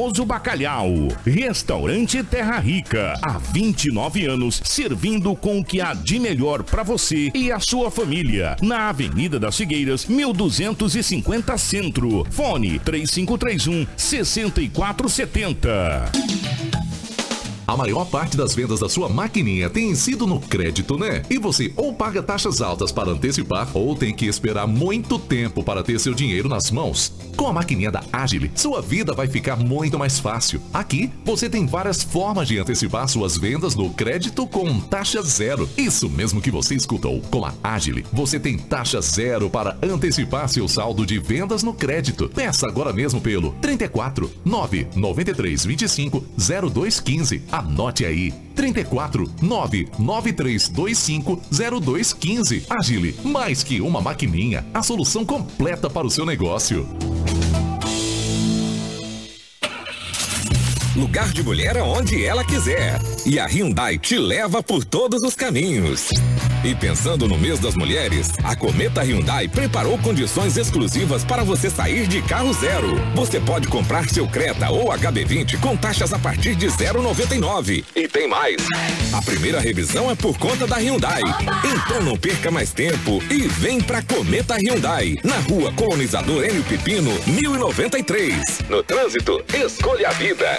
Oso Bacalhau, Restaurante Terra Rica, há 29 anos, servindo com o que há de melhor para você e a sua família. Na Avenida das Figueiras, 1250 Centro. Fone 3531 6470. A maior parte das vendas da sua maquininha tem sido no crédito, né? E você ou paga taxas altas para antecipar ou tem que esperar muito tempo para ter seu dinheiro nas mãos. Com a maquininha da Agile, sua vida vai ficar muito mais fácil. Aqui, você tem várias formas de antecipar suas vendas no crédito com taxa zero. Isso mesmo que você escutou. Com a Agile, você tem taxa zero para antecipar seu saldo de vendas no crédito. Peça agora mesmo pelo 34 993 25 0215 Anote aí. 34 99325 0215. Agile, mais que uma maquininha, a solução completa para o seu negócio. Lugar de mulher aonde ela quiser. E a Hyundai te leva por todos os caminhos. E pensando no mês das mulheres, a Cometa Hyundai preparou condições exclusivas para você sair de carro zero. Você pode comprar seu Creta ou HB20 com taxas a partir de 0,99. E tem mais. A primeira revisão é por conta da Hyundai. Então não perca mais tempo e vem pra Cometa Hyundai, na rua Colonizador Enio Pipino, 1093. No trânsito, escolha a vida.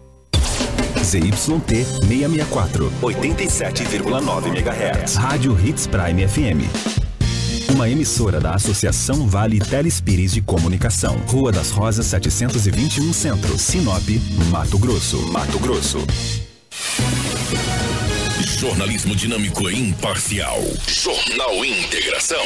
ZYT 664, 87,9 MHz. Rádio Hits Prime FM. Uma emissora da Associação Vale Telespires de Comunicação. Rua das Rosas 721 Centro, Sinop, Mato Grosso. Mato Grosso. Jornalismo dinâmico e imparcial. Jornal Integração.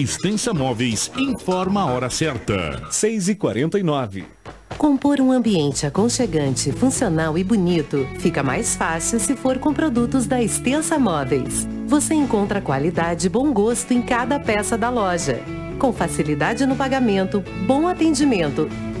Extensa Móveis informa a hora certa. 6 e 49 Compor um ambiente aconchegante, funcional e bonito fica mais fácil se for com produtos da Extensa Móveis. Você encontra qualidade e bom gosto em cada peça da loja. Com facilidade no pagamento, bom atendimento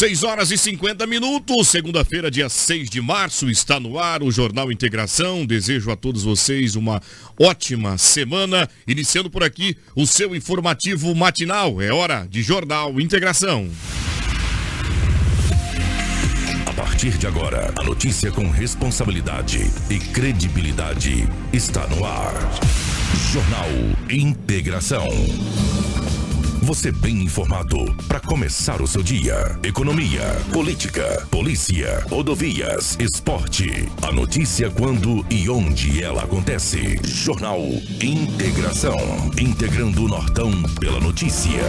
6 horas e 50 minutos, segunda-feira, dia 6 de março, está no ar o Jornal Integração. Desejo a todos vocês uma ótima semana. Iniciando por aqui o seu informativo matinal. É hora de Jornal Integração. A partir de agora, a notícia com responsabilidade e credibilidade está no ar. Jornal Integração. Você bem informado para começar o seu dia. Economia, política, polícia, rodovias, esporte. A notícia quando e onde ela acontece. Jornal Integração. Integrando o Nortão pela notícia.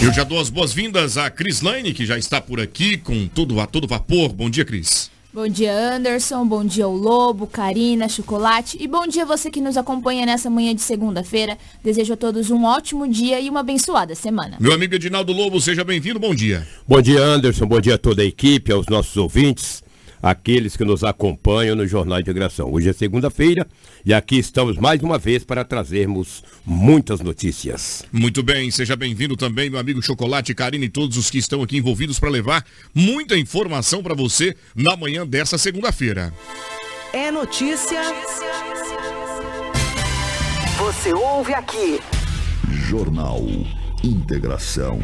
Eu já dou as boas-vindas a Cris Lane, que já está por aqui com tudo a todo vapor. Bom dia, Cris. Bom dia, Anderson. Bom dia, o Lobo, Karina, Chocolate. E bom dia você que nos acompanha nessa manhã de segunda-feira. Desejo a todos um ótimo dia e uma abençoada semana. Meu amigo Edinaldo Lobo, seja bem-vindo. Bom dia. Bom dia, Anderson. Bom dia a toda a equipe, aos nossos ouvintes aqueles que nos acompanham no Jornal Integração. Hoje é segunda-feira e aqui estamos mais uma vez para trazermos muitas notícias. Muito bem, seja bem-vindo também, meu amigo Chocolate, Karine e todos os que estão aqui envolvidos para levar muita informação para você na manhã dessa segunda-feira. É notícia. Você ouve aqui. Jornal Integração.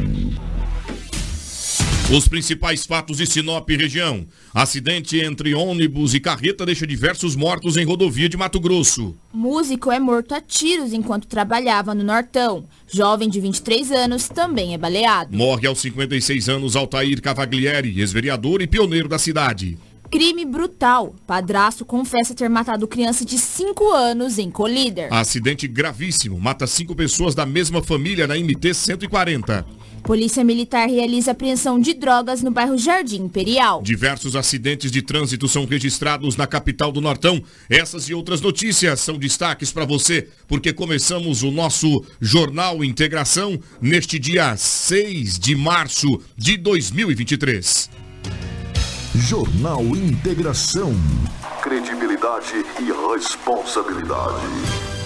Os principais fatos de Sinop região. Acidente entre ônibus e carreta deixa diversos mortos em rodovia de Mato Grosso. Músico é morto a tiros enquanto trabalhava no Nortão. Jovem de 23 anos também é baleado. Morre aos 56 anos Altair Cavaglieri, ex-vereador e pioneiro da cidade. Crime brutal. Padrasto confessa ter matado criança de 5 anos em Colíder. Acidente gravíssimo. Mata cinco pessoas da mesma família na MT 140. Polícia Militar realiza apreensão de drogas no bairro Jardim Imperial. Diversos acidentes de trânsito são registrados na capital do Nortão. Essas e outras notícias são destaques para você, porque começamos o nosso Jornal Integração neste dia 6 de março de 2023. Jornal Integração. Credibilidade e responsabilidade.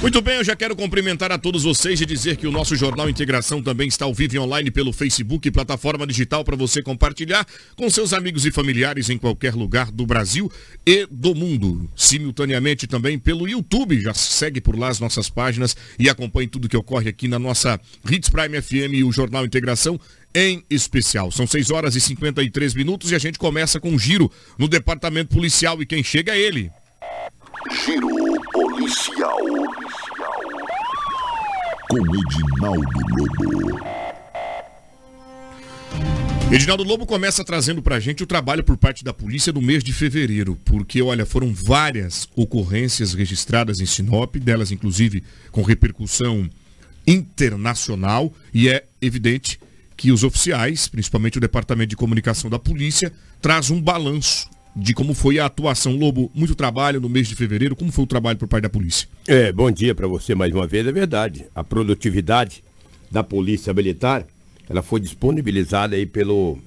Muito bem, eu já quero cumprimentar a todos vocês e dizer que o nosso Jornal Integração também está ao vivo e online pelo Facebook, plataforma digital para você compartilhar com seus amigos e familiares em qualquer lugar do Brasil e do mundo. Simultaneamente também pelo YouTube, já segue por lá as nossas páginas e acompanhe tudo que ocorre aqui na nossa Hits Prime FM e o Jornal Integração em especial. São 6 horas e 53 minutos e a gente começa com um giro no departamento policial e quem chega é ele. Giro policial. Com Edinaldo Lobo. Edinaldo Lobo começa trazendo pra gente o trabalho por parte da polícia do mês de fevereiro, porque olha, foram várias ocorrências registradas em Sinop, delas inclusive com repercussão internacional, e é evidente que os oficiais, principalmente o Departamento de Comunicação da Polícia, traz um balanço de como foi a atuação. Lobo, muito trabalho no mês de fevereiro. Como foi o trabalho por parte da polícia? É, bom dia para você mais uma vez. É verdade. A produtividade da Polícia Militar, ela foi disponibilizada aí pelo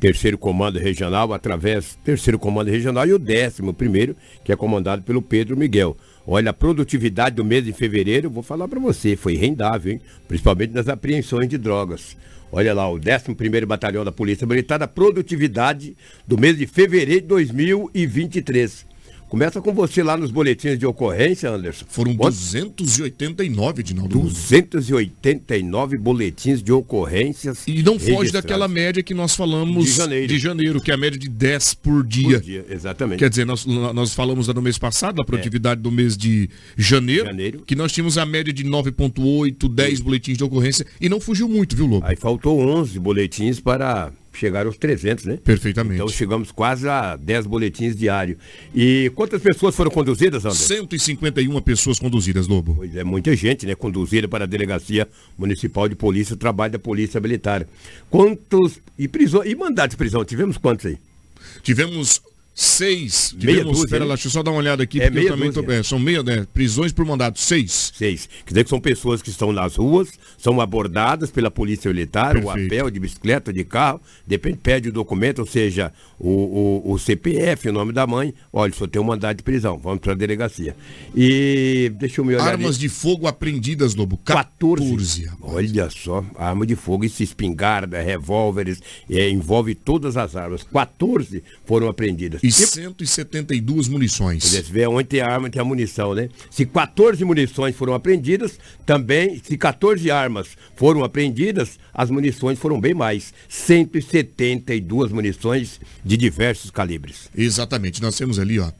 terceiro comando regional, através do terceiro comando regional e o décimo primeiro, que é comandado pelo Pedro Miguel. Olha, a produtividade do mês de fevereiro, vou falar para você, foi rendável, hein? principalmente nas apreensões de drogas. Olha lá, o 11º Batalhão da Polícia Militar, a produtividade do mês de fevereiro de 2023. Começa com você lá nos boletins de ocorrência, Anderson. Foram Quanto? 289, Edinaldo. Lobo. 289 boletins de ocorrências. E não foge daquela média que nós falamos De janeiro. de janeiro, que é a média de 10 por dia. Por dia, exatamente. Quer dizer, nós, nós falamos no mês passado, da produtividade do mês de janeiro, Janeiro. que nós tínhamos a média de 9,8, 10 boletins de ocorrência, e não fugiu muito, viu, Lobo? Aí faltou 11 boletins para chegar aos 300, né? Perfeitamente. Então chegamos quase a 10 boletins diários. E quantas pessoas foram conduzidas, Anderson? 151 pessoas conduzidas, Lobo. Pois é, muita gente, né? Conduzida para a Delegacia Municipal de Polícia, o trabalho da Polícia Militar. Quantos. E, prisão, e mandados de prisão? Tivemos quantos aí? Tivemos seis. Meia dúzia, pera né? lá, deixa eu só dar uma olhada aqui, É porque eu também tô, é, são meia, né? Prisões por mandado, seis. Seis. Quer dizer que são pessoas que estão nas ruas, são abordadas pela Polícia Militar, Perfeito. pé, ou de bicicleta, de carro, depende, pede o documento, ou seja, o, o, o CPF, o nome da mãe. Olha, só tem um mandado de prisão, vamos para a delegacia. E deixa eu me olhar. Armas ali. de fogo apreendidas, Lobo. 14. 14. Olha só, arma de fogo, isso espingarda, revólveres, é, envolve todas as armas. 14 foram apreendidas. E E 172 munições. Você vê onde tem a arma, tem a munição, né? Se 14 munições foram apreendidas, também, se 14 armas foram apreendidas, as munições foram bem mais. 172 munições de diversos calibres. Exatamente. Nós temos ali, ó,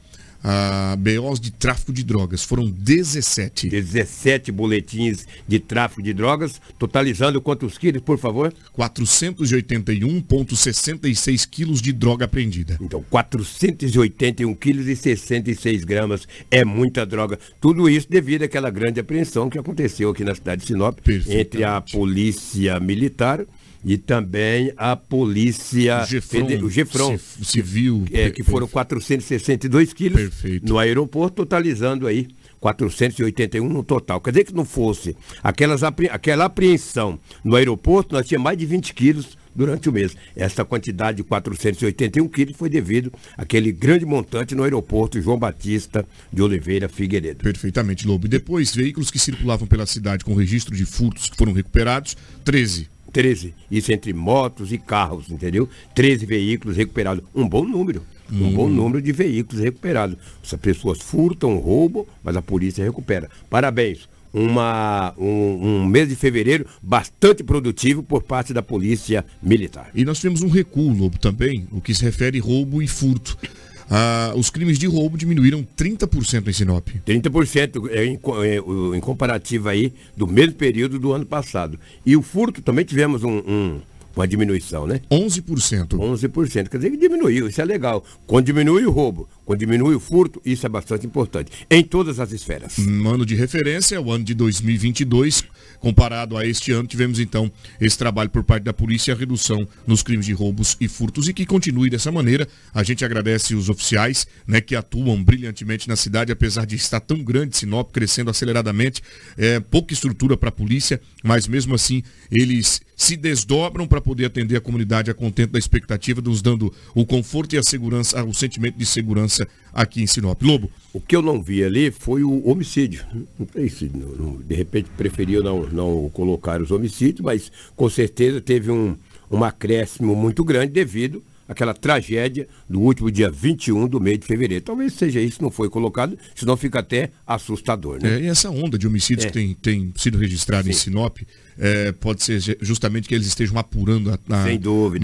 a BOs de tráfico de drogas. Foram 17. 17 boletins de tráfico de drogas, totalizando quantos quilos, por favor? 481,66 quilos de droga apreendida. Então, 481 quilos e 66 gramas é muita droga. Tudo isso devido àquela grande apreensão que aconteceu aqui na cidade de Sinop entre a polícia militar e também a polícia O Gefron, Fede- o Gefron, civil. é, que foram 462 quilos Perfeito. no aeroporto, totalizando aí 481 no total. Quer dizer que não fosse aquelas, aquela apreensão no aeroporto, nós tínhamos mais de 20 quilos durante o mês. Essa quantidade de 481 quilos foi devido àquele grande montante no aeroporto João Batista de Oliveira Figueiredo. Perfeitamente, Lobo. E depois, veículos que circulavam pela cidade com registro de furtos que foram recuperados, 13. 13. Isso entre motos e carros, entendeu? 13 veículos recuperados. Um bom número. Um bom número de veículos recuperados. Essas pessoas furtam, roubam, mas a polícia recupera. Parabéns. Uma, um, um mês de fevereiro bastante produtivo por parte da Polícia Militar. E nós tivemos um recuo, Lobo, também, o que se refere roubo e furto. Ah, os crimes de roubo diminuíram 30% em Sinop. 30% é, em, é, o- em comparativo aí do mesmo período do ano passado. E o furto também tivemos um- um- uma diminuição, né? 11%. 11%. Quer dizer que diminuiu, isso é legal. Quando diminui o roubo, quando diminui o furto, isso é bastante importante. Em todas as esferas. Um ano de referência, o ano de 2022. Comparado a este ano, tivemos então esse trabalho por parte da polícia, a redução nos crimes de roubos e furtos e que continue dessa maneira. A gente agradece os oficiais né, que atuam brilhantemente na cidade, apesar de estar tão grande Sinop, crescendo aceleradamente, é, pouca estrutura para a polícia, mas mesmo assim eles se desdobram para poder atender a comunidade a contento da expectativa, nos dando o conforto e a segurança, o sentimento de segurança aqui em Sinop. Lobo, O que eu não vi ali foi o homicídio. Não sei se não- não- de repente preferiu não, não colocar os homicídios, mas com certeza teve um, um acréscimo muito grande devido àquela tragédia do último dia 21 do mês de fevereiro. Talvez seja isso não foi colocado, senão fica até assustador, né? É, e essa onda de homicídios É. que tem, tem sido registrada em Sinop, é, pode ser justamente que eles estejam apurando a- a-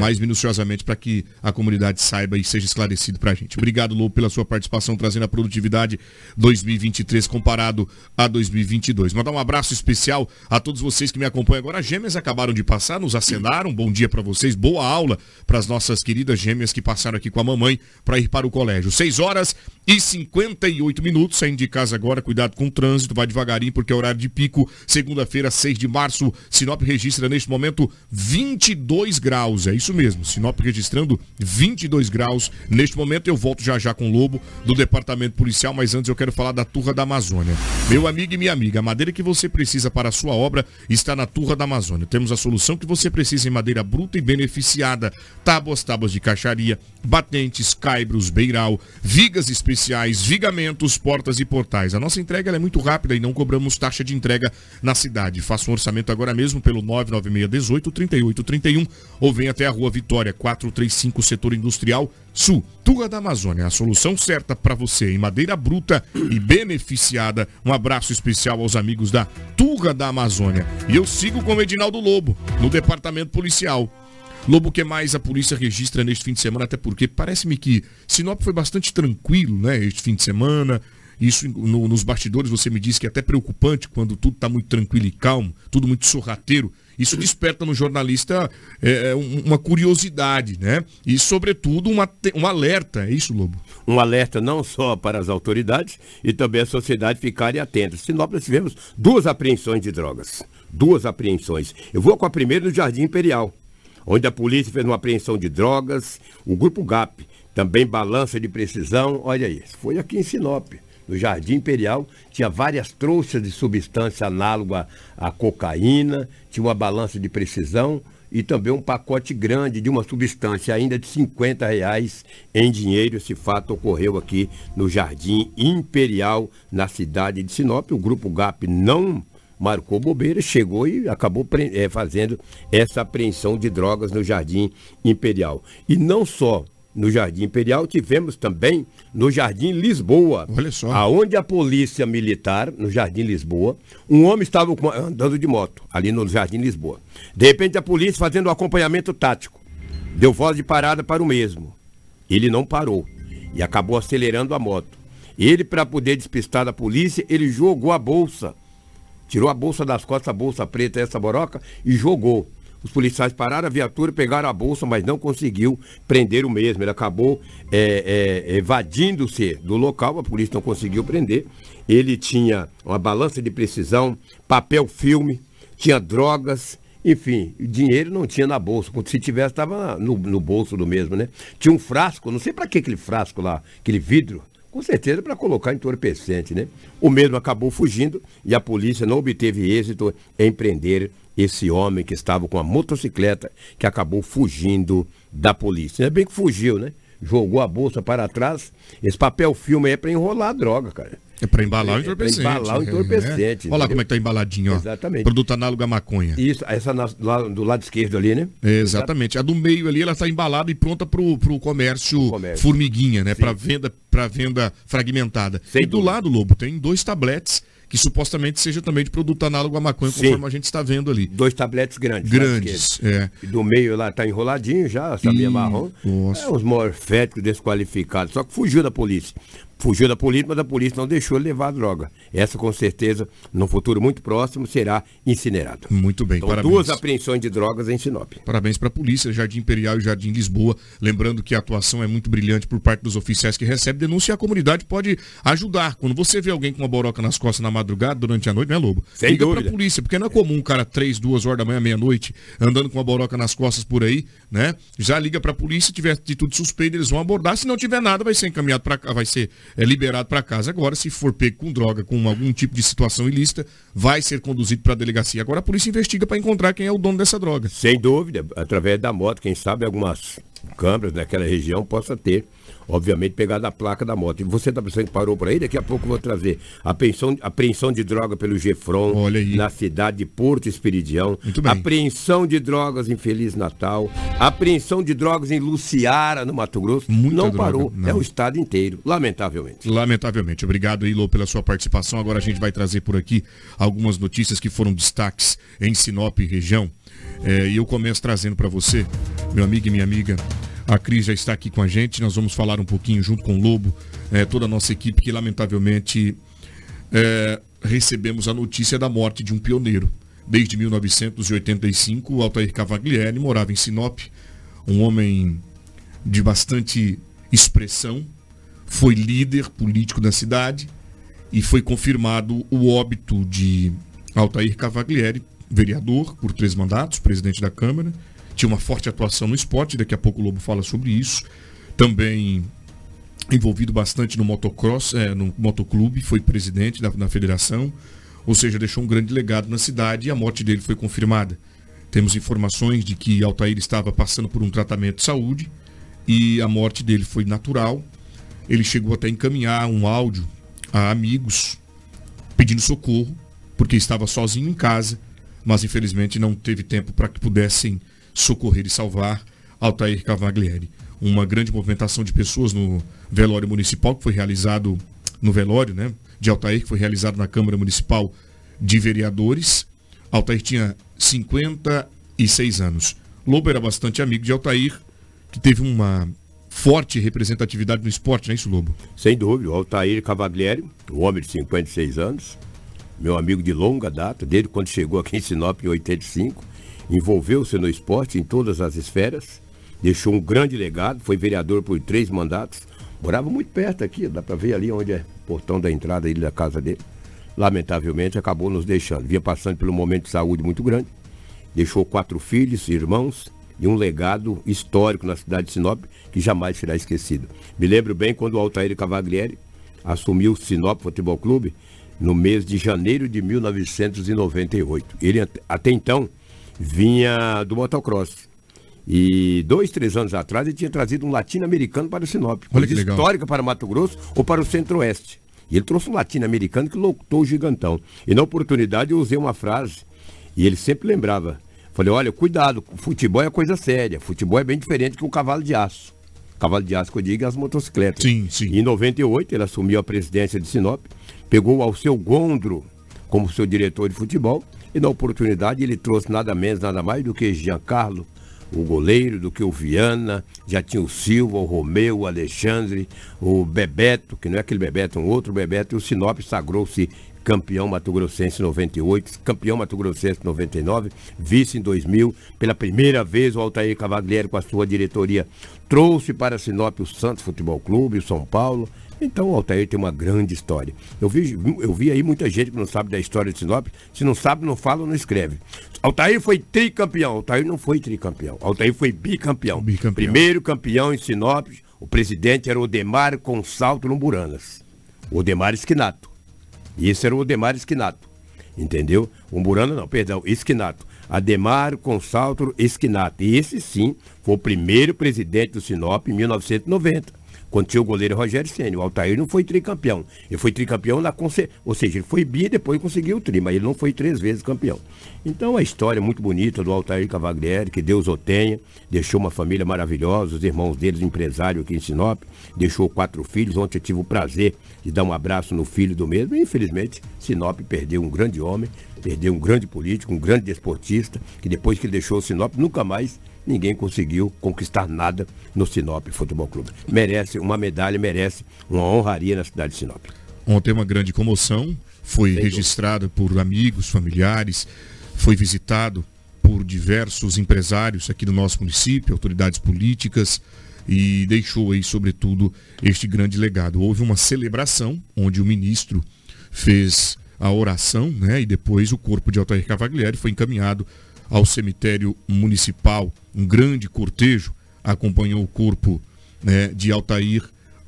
mais minuciosamente para que a comunidade saiba e seja esclarecido para a gente. Obrigado, Lobo, pela sua participação, trazendo a produtividade 2023 comparado a 2022. Mandar um abraço especial a todos vocês que me acompanham agora. As gêmeas acabaram de passar, nos acenaram. Bom dia para vocês, boa aula para as nossas queridas gêmeas que passaram aqui com a mamãe para ir para o colégio. 6 horas e 58 minutos, saindo de casa agora, cuidado com o trânsito, vai devagarinho porque é horário de pico. Segunda-feira, 6 de março, Sinop registra neste momento 22 graus, é isso mesmo. Sinop registrando 22 graus. Neste momento eu volto já já com o Lobo do Departamento Policial, mas antes eu quero falar da Turra da Amazônia. Meu amigo e minha amiga, a madeira que você precisa para a sua obra está na Turra da Amazônia. Temos a solução que você precisa em madeira bruta e beneficiada. Tábuas, tábuas de caixaria, batentes, caibros, beiral, vigas especiais, vigamentos, portas e portais. A nossa entrega é muito rápida e não cobramos taxa de entrega na cidade. Faça um orçamento agora mesmo pelo 996 18 38 31 ou venha até a Rua Vitória 435 Setor Industrial Sul. Turra da Amazônia, a solução certa para você em madeira bruta e beneficiada. Um abraço especial aos amigos da Turra da Amazônia. E eu sigo com o Edinaldo Lobo no departamento policial. Lobo, que mais a polícia registra neste fim de semana? Até porque parece-me que Sinop foi bastante tranquilo, né? Este fim de semana. Isso no- nos bastidores você me disse que é até preocupante quando tudo está muito tranquilo e calmo, tudo muito sorrateiro. Isso desperta no jornalista é, um- uma curiosidade, né? E, sobretudo, uma, um alerta. É isso, Lobo? um alerta não só para as autoridades e também a sociedade ficarem atentas. Sinop nós tivemos duas apreensões de drogas. Duas apreensões. Eu vou com a primeira no Jardim Imperial, onde a polícia fez uma apreensão de drogas, o Grupo GAP, também balança de precisão. Olha aí, foi aqui em Sinop. No Jardim Imperial tinha várias trouxas de substância análoga à cocaína, tinha uma balança de precisão e também um pacote grande de uma substância ainda de 50 reais em dinheiro. Esse fato ocorreu aqui no Jardim Imperial, na cidade de Sinop. O grupo GAP não marcou bobeira, chegou e acabou eh, fazendo essa apreensão de drogas no Jardim Imperial. E não só no Jardim Imperial, tivemos também no Jardim Lisboa. Olha só. Aonde a polícia militar, no Jardim Lisboa, um homem estava andando de moto, ali no Jardim Lisboa. De repente a polícia fazendo um acompanhamento tático. Deu voz de parada para o mesmo. Ele não parou e acabou acelerando a moto. Ele, para poder despistar da polícia, ele jogou a bolsa. Tirou a bolsa das costas, a bolsa preta, essa boroca, e jogou. Os policiais pararam a viatura, pegaram a bolsa, mas não conseguiu prender o mesmo. Ele acabou é, é, evadindo-se do local, a polícia não conseguiu prender. Ele tinha uma balança de precisão, papel filme, tinha drogas Enfim, dinheiro não tinha na bolsa. Se tivesse, estava no, no bolso do mesmo, né? Tinha um frasco, não sei para que aquele frasco lá, aquele vidro. Com certeza para colocar entorpecente, né? O mesmo acabou fugindo e a polícia não obteve êxito em prender esse homem que estava com a motocicleta que acabou fugindo da polícia. Ainda bem que fugiu, né? Jogou a bolsa para trás. Esse papel filme aí é para enrolar a droga, cara. É para embalar o entorpecente. É pra embalar o entorpecente. É. Olha lá como é que tá embaladinho, ó. Exatamente. Produto análogo à maconha. Isso, essa na, lá, do lado esquerdo ali, né? É, exatamente. A do meio ali, ela está embalada e pronta pro, pro comércio, comércio. formiguinha, né? Para venda, para venda fragmentada. Sem e do dúvida. lado, Lobo, tem dois tabletes que supostamente seja também de produto análogo à maconha, Sim. conforme a gente está vendo ali. Dois tabletes grandes. Grandes, é. E do meio lá tá enroladinho já, sabia Ih, marrom. nossa. É uns morféticos desqualificados. Só que fugiu da polícia. Fugiu da polícia, mas a polícia não deixou ele levar a droga. Essa, com certeza, no futuro muito próximo, será incinerado. Muito bem, Então, parabéns. duas apreensões de drogas em Sinop. Parabéns para a polícia, Jardim Imperial e Jardim Lisboa. Lembrando que a atuação é muito brilhante por parte dos oficiais que recebem denúncia e a comunidade pode ajudar. Quando você vê alguém com uma boroca nas costas na madrugada, durante a noite, né, Lobo? Sem Liga dúvida. pra polícia, porque não é comum um cara três, duas horas da manhã, meia-noite, andando com uma boroca nas costas por aí, né? Já liga pra polícia, se tiver atitude suspeita, eles vão abordar. Se não tiver nada, vai ser encaminhado para cá, vai ser é, liberado para casa. Agora, se for pego com droga, com algum tipo de situação ilícita, vai ser conduzido para a delegacia. Agora a polícia investiga para encontrar quem é o dono dessa droga. Sem dúvida, através da moto, quem sabe algumas câmeras daquela região possa ter, obviamente, pegado a placa da moto. E você está pensando que parou por aí? Daqui a pouco eu vou trazer a apreensão, apreensão de droga pelo Gefron, na cidade de Porto bem. Apreensão de drogas em Feliz Natal. Apreensão de drogas em Luciara, no Mato Grosso. Muita não droga, parou, não. é o estado inteiro, lamentavelmente. Lamentavelmente. Obrigado, Ilo, pela sua participação. Agora a gente vai trazer por aqui algumas notícias que foram destaques em Sinop e região. É, e eu começo trazendo para você, meu amigo e minha amiga. A Cris já está aqui com a gente. Nós vamos falar um pouquinho junto com o Lobo, é, toda a nossa equipe, que lamentavelmente é, recebemos a notícia da morte de um pioneiro. Desde 1985, o Altair Cavaglieri morava em Sinop, um homem de bastante expressão, foi líder político da cidade e foi confirmado o óbito de Altair Cavaglieri, vereador por três mandatos, presidente da Câmara, tinha uma forte atuação no esporte, daqui a pouco o Lobo fala sobre isso, também envolvido bastante no motocross, é, no motoclube, foi presidente da, da federação, ou seja, deixou um grande legado na cidade e a morte dele foi confirmada. Temos informações de que Altair estava passando por um tratamento de saúde e a morte dele foi natural. Ele chegou até a encaminhar um áudio a amigos pedindo socorro, porque estava sozinho em casa, mas infelizmente não teve tempo para que pudessem socorrer e salvar Altair Cavaglieri. Uma grande movimentação de pessoas no velório municipal que foi realizado no velório, né, de Altair, que foi realizado na Câmara Municipal de Vereadores. Altair tinha 56 anos. Lobo era bastante amigo de Altair, que teve uma forte representatividade no esporte, não é isso, Lobo? Sem dúvida, o Altair Cavaglieri, um homem de 56 anos, meu amigo de longa data, desde quando chegou aqui em Sinop em 85, envolveu-se no esporte em todas as esferas, deixou um grande legado, foi vereador por três mandatos, morava muito perto aqui, dá para ver ali onde é o portão da entrada ali da casa dele. Lamentavelmente acabou nos deixando. Vinha passando por um momento de saúde muito grande, deixou quatro filhos, irmãos e um legado histórico na cidade de Sinop que jamais será esquecido. Me lembro bem quando o Altair Cavaglieri assumiu o Sinop Futebol Clube no mês de janeiro de 1998. Ele at- até então vinha do motocross. E dois, três anos atrás ele tinha trazido um latino-americano para o Sinop. Coisa histórica para Mato Grosso ou para o Centro-Oeste. E ele trouxe um latino-americano que lotou o gigantão. E na oportunidade eu usei uma frase e ele sempre lembrava. Falei, olha, cuidado, futebol é coisa séria. Futebol é bem diferente que um cavalo de aço. Cavalo de aço que eu digo é as motocicletas. Sim, sim. Em 98 ele assumiu a presidência de Sinop, pegou o Alceu Gondro como seu diretor de futebol e na oportunidade ele trouxe nada menos, nada mais do que Giancarlo, o goleiro, do que o Viana, já tinha o Silva, o Romeu, o Alexandre, o Bebeto, que não é aquele Bebeto, um outro Bebeto, e o Sinop sagrou-se campeão Grossense 98, campeão Grossense 99, vice em 2000. Pela primeira vez, o Altair Cavalieri, com a sua diretoria, trouxe para Sinop o Santos Futebol Clube, o São Paulo. Então o Altair tem uma grande história. Eu vi, eu vi aí muita gente que não sabe da história de Sinop. Se não sabe, não fala, não escreve. Altair foi tricampeão. Altair não foi tricampeão. Altair foi bicampeão. Bicampeão. Primeiro campeão em Sinop. O presidente era o Odemar Consalto Lumburanas. O Odemar Esquinato. E esse era o Odemar Esquinato. Entendeu? Umburana não, perdão, Esquinato. Ademar Consalto Esquinato. E esse sim foi o primeiro presidente do Sinop em 1990 quando tinha o goleiro Rogério Senna. O Altair não foi tricampeão. Ele foi tricampeão na conce... Ou seja, ele foi bi e depois conseguiu o tri, mas ele não foi três vezes campeão. Então a história muito bonita do Altair Cavaglieri, que Deus o tenha, deixou uma família maravilhosa, os irmãos deles empresário aqui em Sinop, deixou quatro filhos, ontem eu tive o prazer de dar um abraço no filho do mesmo, e infelizmente Sinop perdeu um grande homem, perdeu um grande político, um grande desportista, que depois que ele deixou o Sinop, nunca mais ninguém conseguiu conquistar nada no Sinop Futebol Clube. Merece uma medalha, merece uma honraria na cidade de Sinop. Ontem uma grande comoção, foi Sem registrado por amigos, familiares, foi visitado por diversos empresários aqui do nosso município, autoridades políticas e deixou aí, sobretudo, este grande legado. Houve uma celebração onde o ministro fez a oração, né? E depois o corpo de Altair Cavaglieri foi encaminhado ao cemitério municipal. Um grande cortejo acompanhou o corpo né, de Altair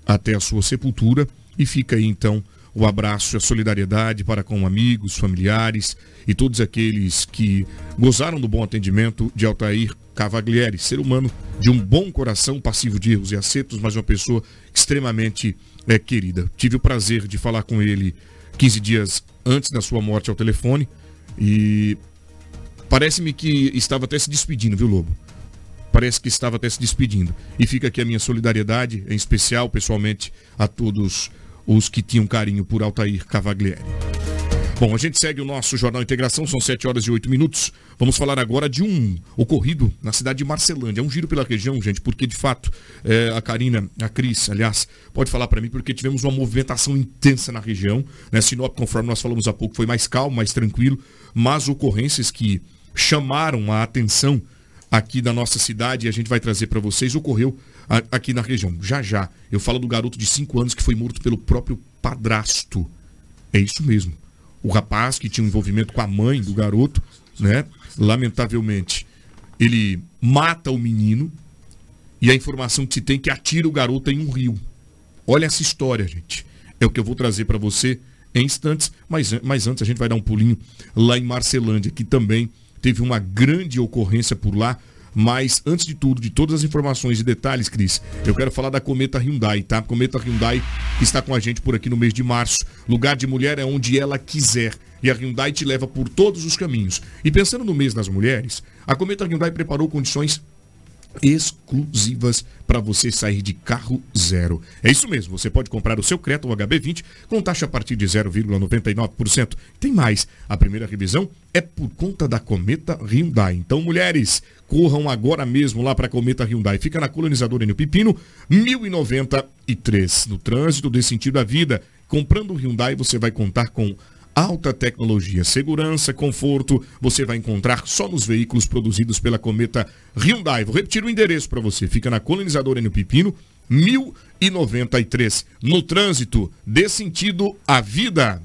até a sua sepultura e fica aí então o abraço e a solidariedade para com amigos, familiares e todos aqueles que gozaram do bom atendimento de Altair Cavaglieri, ser humano de um bom coração, passivo de erros e acertos, mas uma pessoa extremamente é, querida. Tive o prazer de falar com ele 15 dias antes da sua morte ao telefone e parece-me que estava até se despedindo, viu, Lobo? Parece que estava até se despedindo. E fica aqui a minha solidariedade, em especial, pessoalmente, a todos os que tinham carinho por Altair Cavaglieri. Bom, a gente segue o nosso Jornal Integração, são 7 horas e 8 minutos. Vamos falar agora de um ocorrido na cidade de Marcelândia. É um giro pela região, gente, porque de fato é, a Karina, a Cris, aliás, pode falar para mim, porque tivemos uma movimentação intensa na região. Né? Sinop, conforme nós falamos há pouco, foi mais calmo, mais tranquilo, mas ocorrências que chamaram a atenção aqui da nossa cidade e a gente vai trazer para vocês, ocorreu aqui na região. Já já, eu falo do garoto de 5 anos que foi morto pelo próprio padrasto. É isso mesmo. O rapaz que tinha um envolvimento com a mãe do garoto, né? Lamentavelmente, ele mata o menino e a informação que se tem é que atira o garoto em um rio. Olha essa história, gente. É o que eu vou trazer para você em instantes, mas, mas antes a gente vai dar um pulinho lá em Marcelândia, que também teve uma grande ocorrência por lá. Mas, antes de tudo, de todas as informações e detalhes, Cris, eu quero falar da Cometa Hyundai, tá? Cometa Hyundai que está com a gente por aqui no mês de março. Lugar de mulher é onde ela quiser. E a Hyundai te leva por todos os caminhos. E pensando no mês das mulheres, a Cometa Hyundai preparou condições exclusivas para você sair de carro zero. É isso mesmo, você pode comprar o seu Creta ou HB20 com taxa a partir de 0,99%. Tem mais, a primeira revisão é por conta da Cometa Hyundai. Então, mulheres, corram agora mesmo lá para a Cometa Hyundai. Fica na colonizadora no Pipino, 1093. No trânsito desse sentido à vida, comprando o Hyundai você vai contar com alta tecnologia, segurança, conforto, você vai encontrar só nos veículos produzidos pela Cometa Hyundai. Vou repetir o endereço para você. Fica na colonizadora no Pipino, 1093. No trânsito, dê sentido à vida.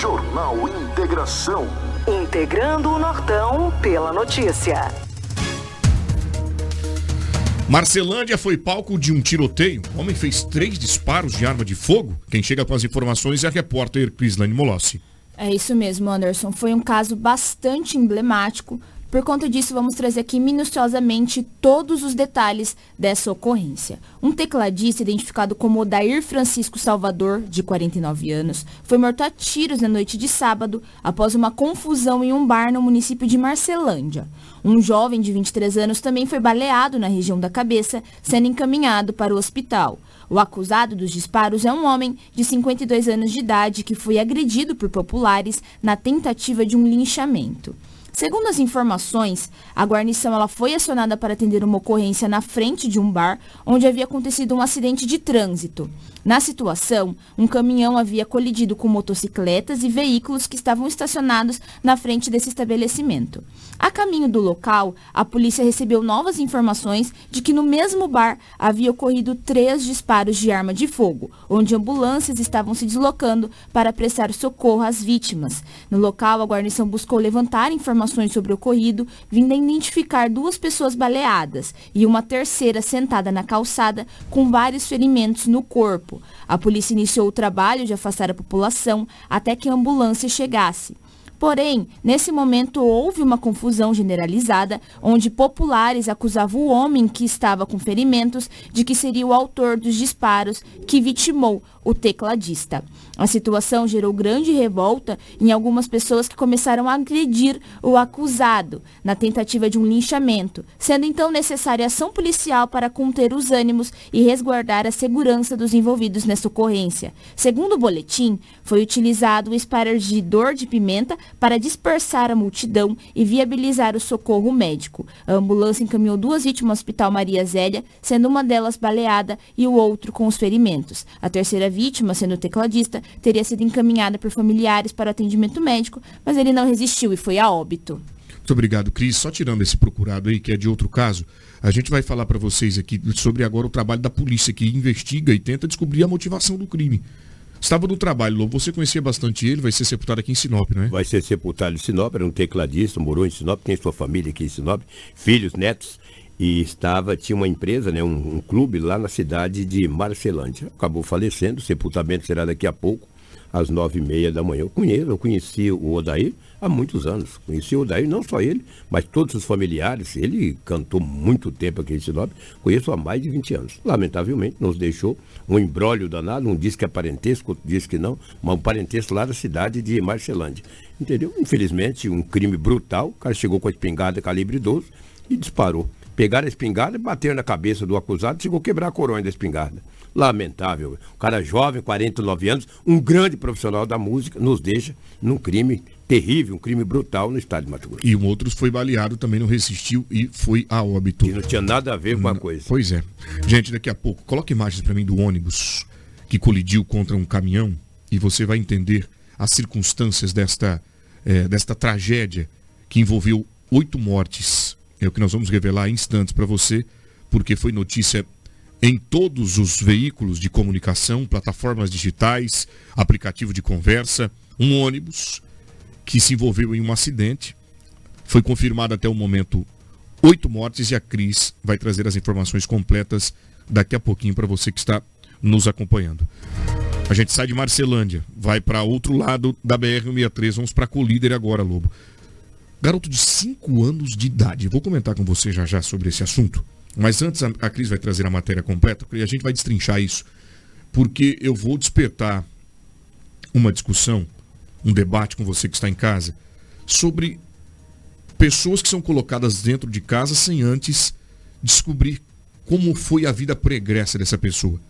Jornal Integração. Integrando o Nortão pela notícia. Marcelândia foi palco de um tiroteio. O homem fez três disparos de arma de fogo. Quem chega com as informações é a repórter Crislane Molossi. É isso mesmo, Anderson. Foi um caso bastante emblemático. Por conta disso, vamos trazer aqui minuciosamente todos os detalhes dessa ocorrência. Um tecladista identificado como Odair Francisco Salvador, de 49 anos, foi morto a tiros na noite de sábado após uma confusão em um bar no município de Marcelândia. Um jovem de 23 anos também foi baleado na região da cabeça, sendo encaminhado para o hospital. O acusado dos disparos é um homem de 52 anos de idade que foi agredido por populares na tentativa de um linchamento. Segundo as informações, a guarnição ela foi acionada para atender uma ocorrência na frente de um bar onde havia acontecido um acidente de trânsito. Na situação, um caminhão havia colidido com motocicletas e veículos que estavam estacionados na frente desse estabelecimento. A caminho do local, a polícia recebeu novas informações de que no mesmo bar havia ocorrido três disparos de arma de fogo, onde ambulâncias estavam se deslocando para prestar socorro às vítimas. No local, a guarnição buscou levantar informações sobre o ocorrido, vindo a identificar duas pessoas baleadas e uma terceira sentada na calçada com vários ferimentos no corpo. A polícia iniciou o trabalho de afastar a população até que a ambulância chegasse. Porém, nesse momento houve uma confusão generalizada, onde populares acusavam o homem que estava com ferimentos de que seria o autor dos disparos que vitimou o tecladista. A situação gerou grande revolta em algumas pessoas que começaram a agredir o acusado na tentativa de um linchamento, sendo então necessária ação policial para conter os ânimos e resguardar a segurança dos envolvidos nessa ocorrência. Segundo o boletim, foi utilizado o espargidor de pimenta para dispersar a multidão e viabilizar o socorro médico. A ambulância encaminhou duas vítimas ao Hospital Maria Zélia, sendo uma delas baleada e o outro com os ferimentos. A terceira vítima, sendo tecladista, teria sido encaminhada por familiares para o atendimento médico, mas ele não resistiu e foi a óbito. Muito obrigado, Cris. Só tirando esse procurado aí, que é de outro caso, a gente vai falar para vocês aqui sobre agora o trabalho da polícia que investiga e tenta descobrir a motivação do crime. Estava no trabalho, Lobo. Você conhecia bastante ele, vai ser sepultado aqui em Sinop, não é? Vai ser sepultado em Sinop, era um tecladista, morou em Sinop, tem sua família aqui em Sinop, filhos, netos, e estava, tinha uma empresa, né, um, um clube lá na cidade de Marcelândia. Acabou falecendo, o sepultamento será daqui a pouco, às nove e meia da manhã. Eu conheço, eu conheci o Odair, há muitos anos. Conheci o Daí, não só ele, mas todos os familiares. Ele cantou muito tempo aqui em Sinop, conheço há mais de 20 anos. Lamentavelmente, nos deixou um embrólio danado, um diz que é parentesco, outro diz que não, mas um parentesco lá da cidade de Marcelândia. Entendeu? Infelizmente, um crime brutal. O cara chegou com a espingarda calibre 12 e disparou. Pegaram a espingarda e bateram na cabeça do acusado, chegou a quebrar a coronha da espingarda. Lamentável. Um cara jovem, 49 anos, um grande profissional da música, nos deixa num crime terrível, um crime brutal no estado de Mato Grosso. E um outro foi baleado, também não resistiu e foi a óbito. E não tinha nada a ver com a coisa. Pois é. Gente, daqui a pouco, coloque imagens para mim do ônibus que colidiu contra um caminhão e você vai entender as circunstâncias desta, é, desta tragédia que envolveu oito mortes. É o que nós vamos revelar em instantes para você, porque foi notícia em todos os veículos de comunicação, plataformas digitais, aplicativo de conversa, um ônibus que se envolveu em um acidente. Foi confirmado até o momento oito mortes e a Cris vai trazer as informações completas daqui a pouquinho para você que está nos acompanhando. A gente sai de Marcelândia, vai para outro lado da BR-163, vamos para Colíder agora, Lobo. Garoto de 5 anos de idade. Vou comentar com você já já sobre esse assunto. Mas antes a, Cris vai trazer a matéria completa, porque a gente vai destrinchar isso. Porque eu vou despertar uma discussão um debate com você que está em casa sobre pessoas que são colocadas dentro de casa sem antes descobrir como foi a vida pregressa dessa pessoa.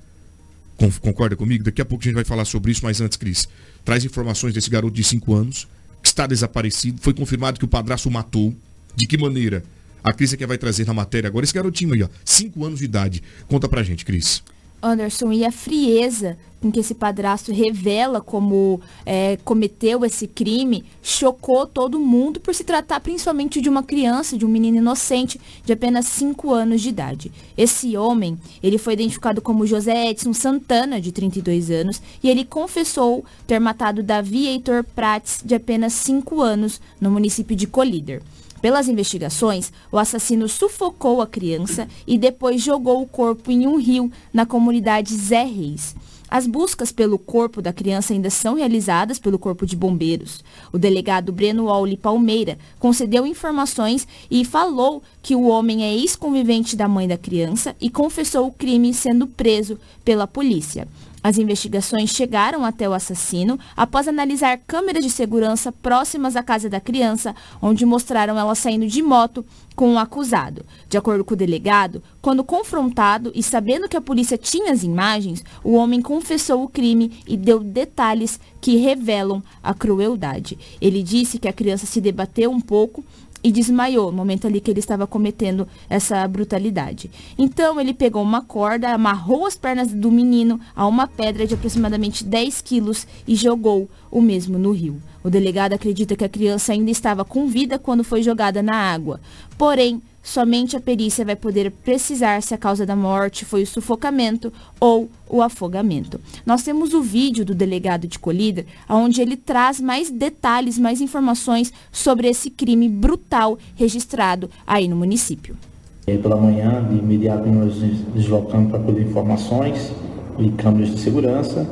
Concorda comigo? Daqui a pouco a gente vai falar sobre isso, mas antes, Cris, traz informações desse garoto de 5 anos está desaparecido. Foi confirmado que o padrasto o matou. De que maneira? A Cris é que vai trazer na matéria agora. Esse garotinho aí, ó, 5 anos de idade. Conta pra gente, Cris. Anderson, e a frieza com que esse padrasto revela como é, cometeu esse crime chocou todo mundo por se tratar principalmente de uma criança, de um menino inocente de apenas 5 anos de idade. Esse homem, ele foi identificado como José Edson Santana, de 32 anos, e ele confessou ter matado Davi Heitor Prates, de apenas 5 anos, no município de Colíder. Pelas investigações, o assassino sufocou a criança e depois jogou o corpo em um rio na comunidade Zé Reis. As buscas pelo corpo da criança ainda são realizadas pelo Corpo de Bombeiros. O delegado Breno Auli Palmeira concedeu informações e falou que o homem é ex-convivente da mãe da criança e confessou o crime sendo preso pela polícia. As investigações chegaram até o assassino após analisar câmeras de segurança próximas à casa da criança, onde mostraram ela saindo de moto com o acusado. De acordo com o delegado, quando confrontado e sabendo que a polícia tinha as imagens, o homem confessou o crime e deu detalhes que revelam a crueldade. Ele disse que a criança se debateu um pouco e desmaiou no momento ali que ele estava cometendo essa brutalidade. Então ele pegou uma corda, amarrou as pernas do menino a uma pedra de aproximadamente 10 quilos e jogou o mesmo no rio. O delegado acredita que a criança ainda estava com vida quando foi jogada na água. Porém, somente a perícia vai poder precisar se a causa da morte foi o sufocamento ou o afogamento. Nós temos o vídeo do delegado de Colíder, onde ele traz mais detalhes, mais informações sobre esse crime brutal registrado aí no município. Pela manhã, de imediato, nós deslocamos para colher informações e câmeras de segurança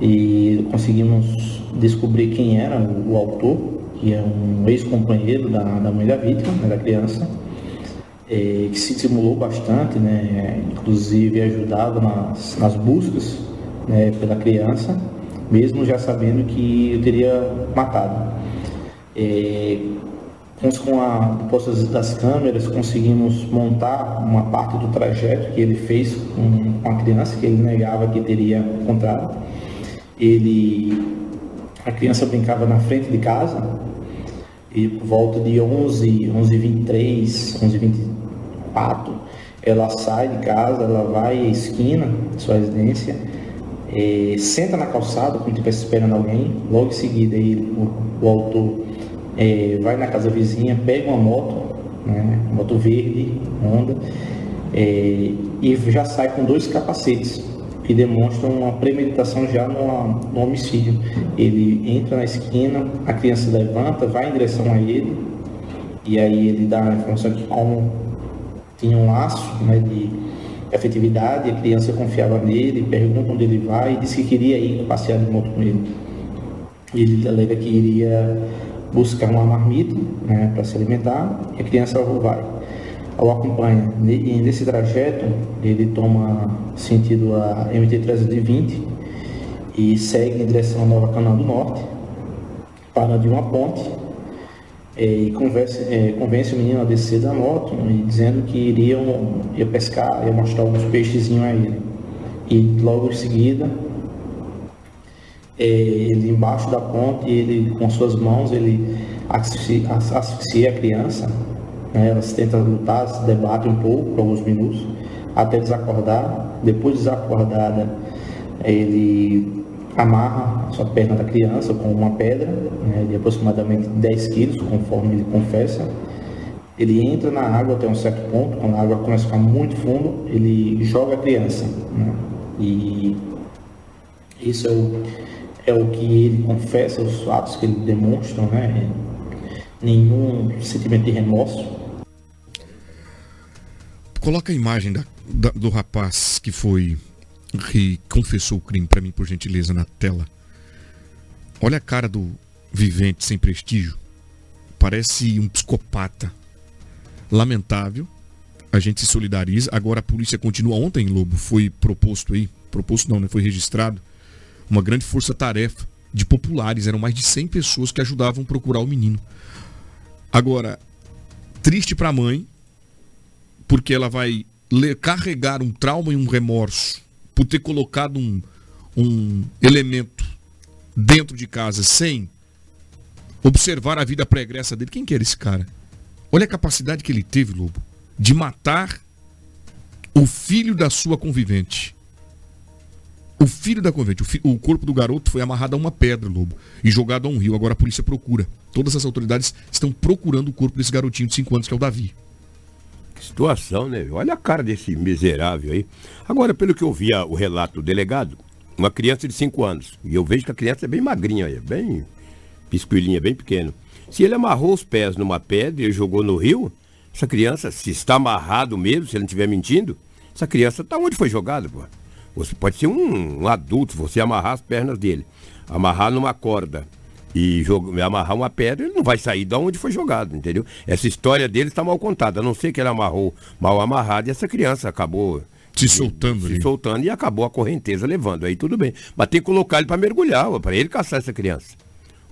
e conseguimos descobrir quem era o, autor, que é um ex-companheiro da, da mãe da vítima, da criança, é, que se estimulou bastante, né, inclusive ajudava nas, nas buscas né, pela criança, mesmo já sabendo que eu teria matado. É, com a posse das câmeras conseguimos montar uma parte do trajeto que ele fez com a criança que ele negava que teria encontrado. Ele a criança brincava na frente de casa e por volta de 11, 11 23, 11 24, ela sai de casa, ela vai à esquina de sua residência, senta na calçada, como estivesse esperando alguém, logo em seguida ele, o, o autor é, vai na casa vizinha, pega uma moto, né, moto verde, Honda, é, e já sai com dois capacetes que demonstram uma premeditação já no, no, homicídio. Ele entra na esquina, a criança levanta, vai em direção a ele, e aí ele dá a informação que como tinha um laço né, de afetividade, a criança confiava nele, pergunta onde ele vai e disse que queria ir passear de moto com ele. Ele alega que iria buscar uma marmita né, para se alimentar e a criança vai o acompanha. E nesse trajeto, ele toma sentido a MT-320 e segue em direção ao Nova Canal do Norte, para de uma ponte é, e converse, é, convence o menino a descer da moto e dizendo que iriam ia pescar, ia mostrar uns peixezinhos a ele. E logo em seguida, é, ele embaixo da ponte, ele com suas mãos, ele asfixia, a criança né? Elas tentam lutar, se debatem um pouco por alguns minutos, até desacordar. Depois desacordada, ele amarra sua perna da criança com uma pedra, né, de aproximadamente 10 quilos, conforme ele confessa. Ele entra na água até um certo ponto, quando a água começa a ficar muito fundo, ele joga a criança. Né, e isso é o, é o que ele confessa, os fatos que ele demonstra, né, nenhum sentimento de remorso, Coloca a imagem da, da, do rapaz que foi. que confessou o crime para mim, por gentileza, na tela. Olha a cara do vivente sem prestígio. Parece um psicopata. Lamentável. A gente se solidariza. Agora a polícia continua. Ontem, Lobo, foi proposto aí. Proposto não, né? Foi registrado. Uma grande força-tarefa de populares. Eram mais de 100 pessoas que ajudavam a procurar o menino. Agora, triste para a mãe, porque ela vai carregar um trauma e um remorso por ter colocado um, um elemento dentro de casa sem observar a vida pregressa dele. Quem que era esse cara? Olha a capacidade que ele teve, Lobo, de matar o filho da sua convivente. O filho da convivente. O, fi, o, corpo do garoto foi amarrado a uma pedra, Lobo, e jogado a um rio. Agora a polícia procura. Todas as autoridades estão procurando o corpo desse garotinho de 5 anos, que é o Davi situação, né? Olha a cara desse miserável aí. Agora, pelo que eu vi o relato do delegado, uma criança de 5 anos. E eu vejo que a criança é bem magrinha, é bem piscuilinha, bem pequeno. Se ele amarrou os pés numa pedra e jogou no rio, essa criança, se está amarrado mesmo, se ele não estiver mentindo, essa criança está onde foi jogada, pô. Você pode ser um, um adulto, você amarrar as pernas dele, amarrar numa corda e jogar, amarrar uma pedra, ele não vai sair de onde foi jogado, entendeu? Essa história dele está mal contada, a não ser que ele amarrou mal amarrado e essa criança acabou Se soltando se ali. soltando e acabou a correnteza levando. Aí tudo bem. Mas tem que colocar ele para mergulhar, para ele caçar essa criança.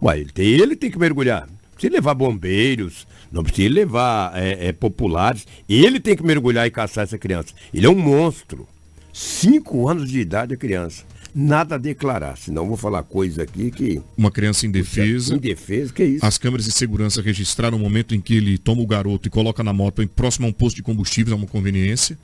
Ué, ele tem, ele tem que mergulhar. Não precisa levar bombeiros, não precisa levar é, é, populares. Ele tem que mergulhar e caçar essa criança. Ele é um monstro. Cinco anos de idade a criança. Nada a declarar, senão vou falar coisa aqui que. Uma criança indefesa. Indefesa, que é isso? As câmeras de segurança registraram o momento em que ele toma o garoto e coloca na moto em próximo a um posto de combustíveis, é uma conveniência.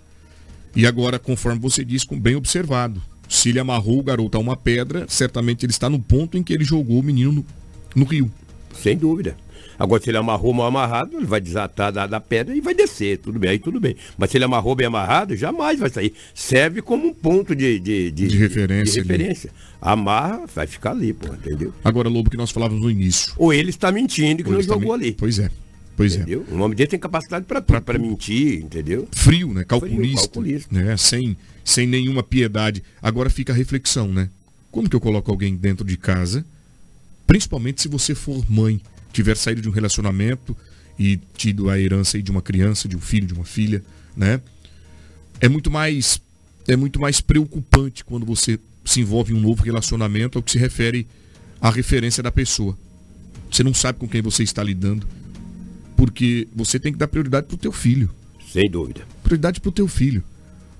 E agora, conforme você disse, bem observado. Se ele amarrou o garoto a uma pedra, certamente ele está no ponto em que ele jogou o menino no, no rio. Sem dúvida. Agora, se ele amarrou mal amarrado, ele vai desatar da, da, pedra e vai descer, tudo bem, aí tudo bem. Mas se ele amarrou bem amarrado, jamais vai sair. Serve como um ponto de, de, de, de referência. De referência. Amarra, vai ficar ali, pô, entendeu? Agora, Lobo, que nós falávamos no início. Ou ele está mentindo que não jogou ali. Pois é. Pois é. entendeu? é. O nome dele tem capacidade para para mentir, entendeu? Frio, né? Calculista. Frio, calculista. Né? Sem, sem nenhuma piedade. Agora fica a reflexão, né? Como que eu coloco alguém dentro de casa, principalmente se você for mãe? tiver saído de um relacionamento e tido a herança de uma criança, de um filho, de uma filha, né? É muito mais é muito mais preocupante quando você se envolve em um novo relacionamento ao que se refere à referência da pessoa. Você não sabe com quem você está lidando, porque você tem que dar prioridade para o teu filho. Sem dúvida. Prioridade para o teu filho.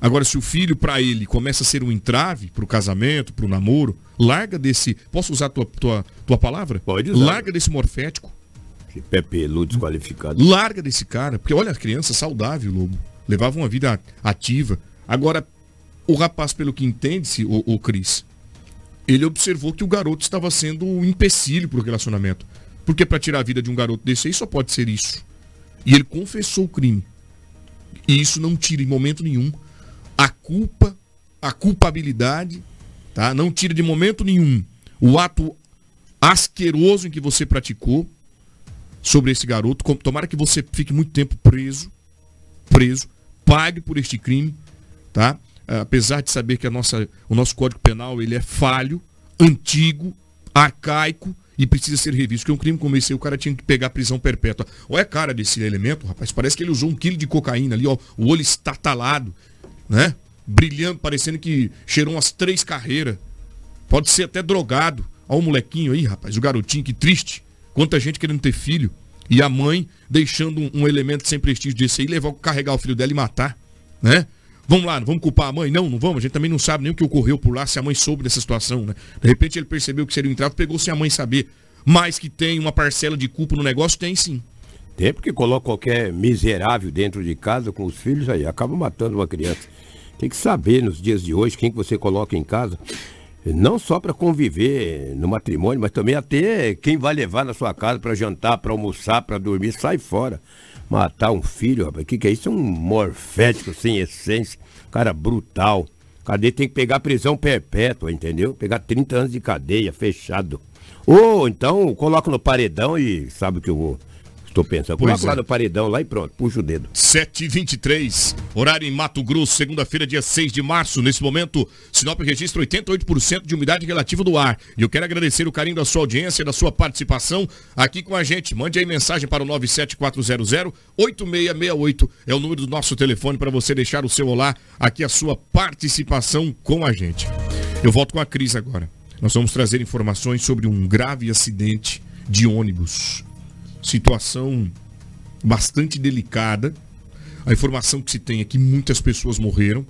Agora, se o filho, para ele, começa a ser um entrave para o casamento, para o namoro, larga desse. Posso usar a tua, tua, tua palavra? Pode usar. Larga desse morfético. Esse pé peludo desqualificado. Larga desse cara. Porque olha, a criança saudável, lobo. Levava uma vida ativa. Agora, o rapaz, pelo que entende-se, o, o Cris, ele observou que o garoto estava sendo um empecilho para o relacionamento. Porque para tirar a vida de um garoto desse aí só pode ser isso. E ele confessou o crime. E isso não tira em momento nenhum a culpa, a culpabilidade, tá? Não tira de momento nenhum o ato asqueroso em que você praticou sobre esse garoto. Tomara que você fique muito tempo preso, preso, pague por este crime, tá? Apesar de saber que a nossa, o nosso Código Penal ele é falho, antigo, arcaico e precisa ser revisto. Porque um crime como esse, o cara tinha que pegar prisão perpétua. Olha a cara desse elemento, rapaz. Parece que ele usou um quilo de cocaína ali, ó. O olho está talado né? Brilhando, parecendo que cheirou umas três carreiras. Pode ser até drogado. Olha o molequinho aí, rapaz, o garotinho, que triste. Quanta gente querendo ter filho. E a mãe deixando um, um elemento sem prestígio desse aí, levar, carregar o filho dela e matar, né? Vamos lá, vamos culpar a mãe? Não, não vamos. A gente também não sabe nem o que ocorreu por lá, se a mãe soube dessa situação, né? De repente ele percebeu que seria um entrave, pegou sem a mãe saber. Mas que tem uma parcela de culpa no negócio, tem sim. Tem porque coloca qualquer miserável dentro de casa com os filhos aí, acaba matando uma criança. Tem que saber nos dias de hoje quem que você coloca em casa. Não só para conviver no matrimônio, mas também até quem vai levar na sua casa para jantar, para almoçar, para dormir, sai fora. Matar um filho, rapaz, o que, que é isso? É um morfético sem essência, cara brutal. Cadeia tem que pegar prisão perpétua, entendeu? Pegar 30 anos de cadeia, fechado. Ou então coloca no paredão e sabe o que eu vou Estou pensando. Coloca é. lá no paredão lá e pronto, puxa o dedo. 7h23, horário em Mato Grosso, segunda-feira, dia 6 de março. Nesse momento, Sinop registra 88% de umidade relativa do ar. E eu quero agradecer o carinho da sua audiência, da sua participação aqui com a gente. Mande aí mensagem para o 97400-8668. É o número do nosso telefone para você deixar o seu olá, aqui a sua participação com a gente. Eu volto com a Cris agora. Nós vamos trazer informações sobre um grave acidente de ônibus situação bastante delicada. A informação que se tem é que muitas pessoas morreram.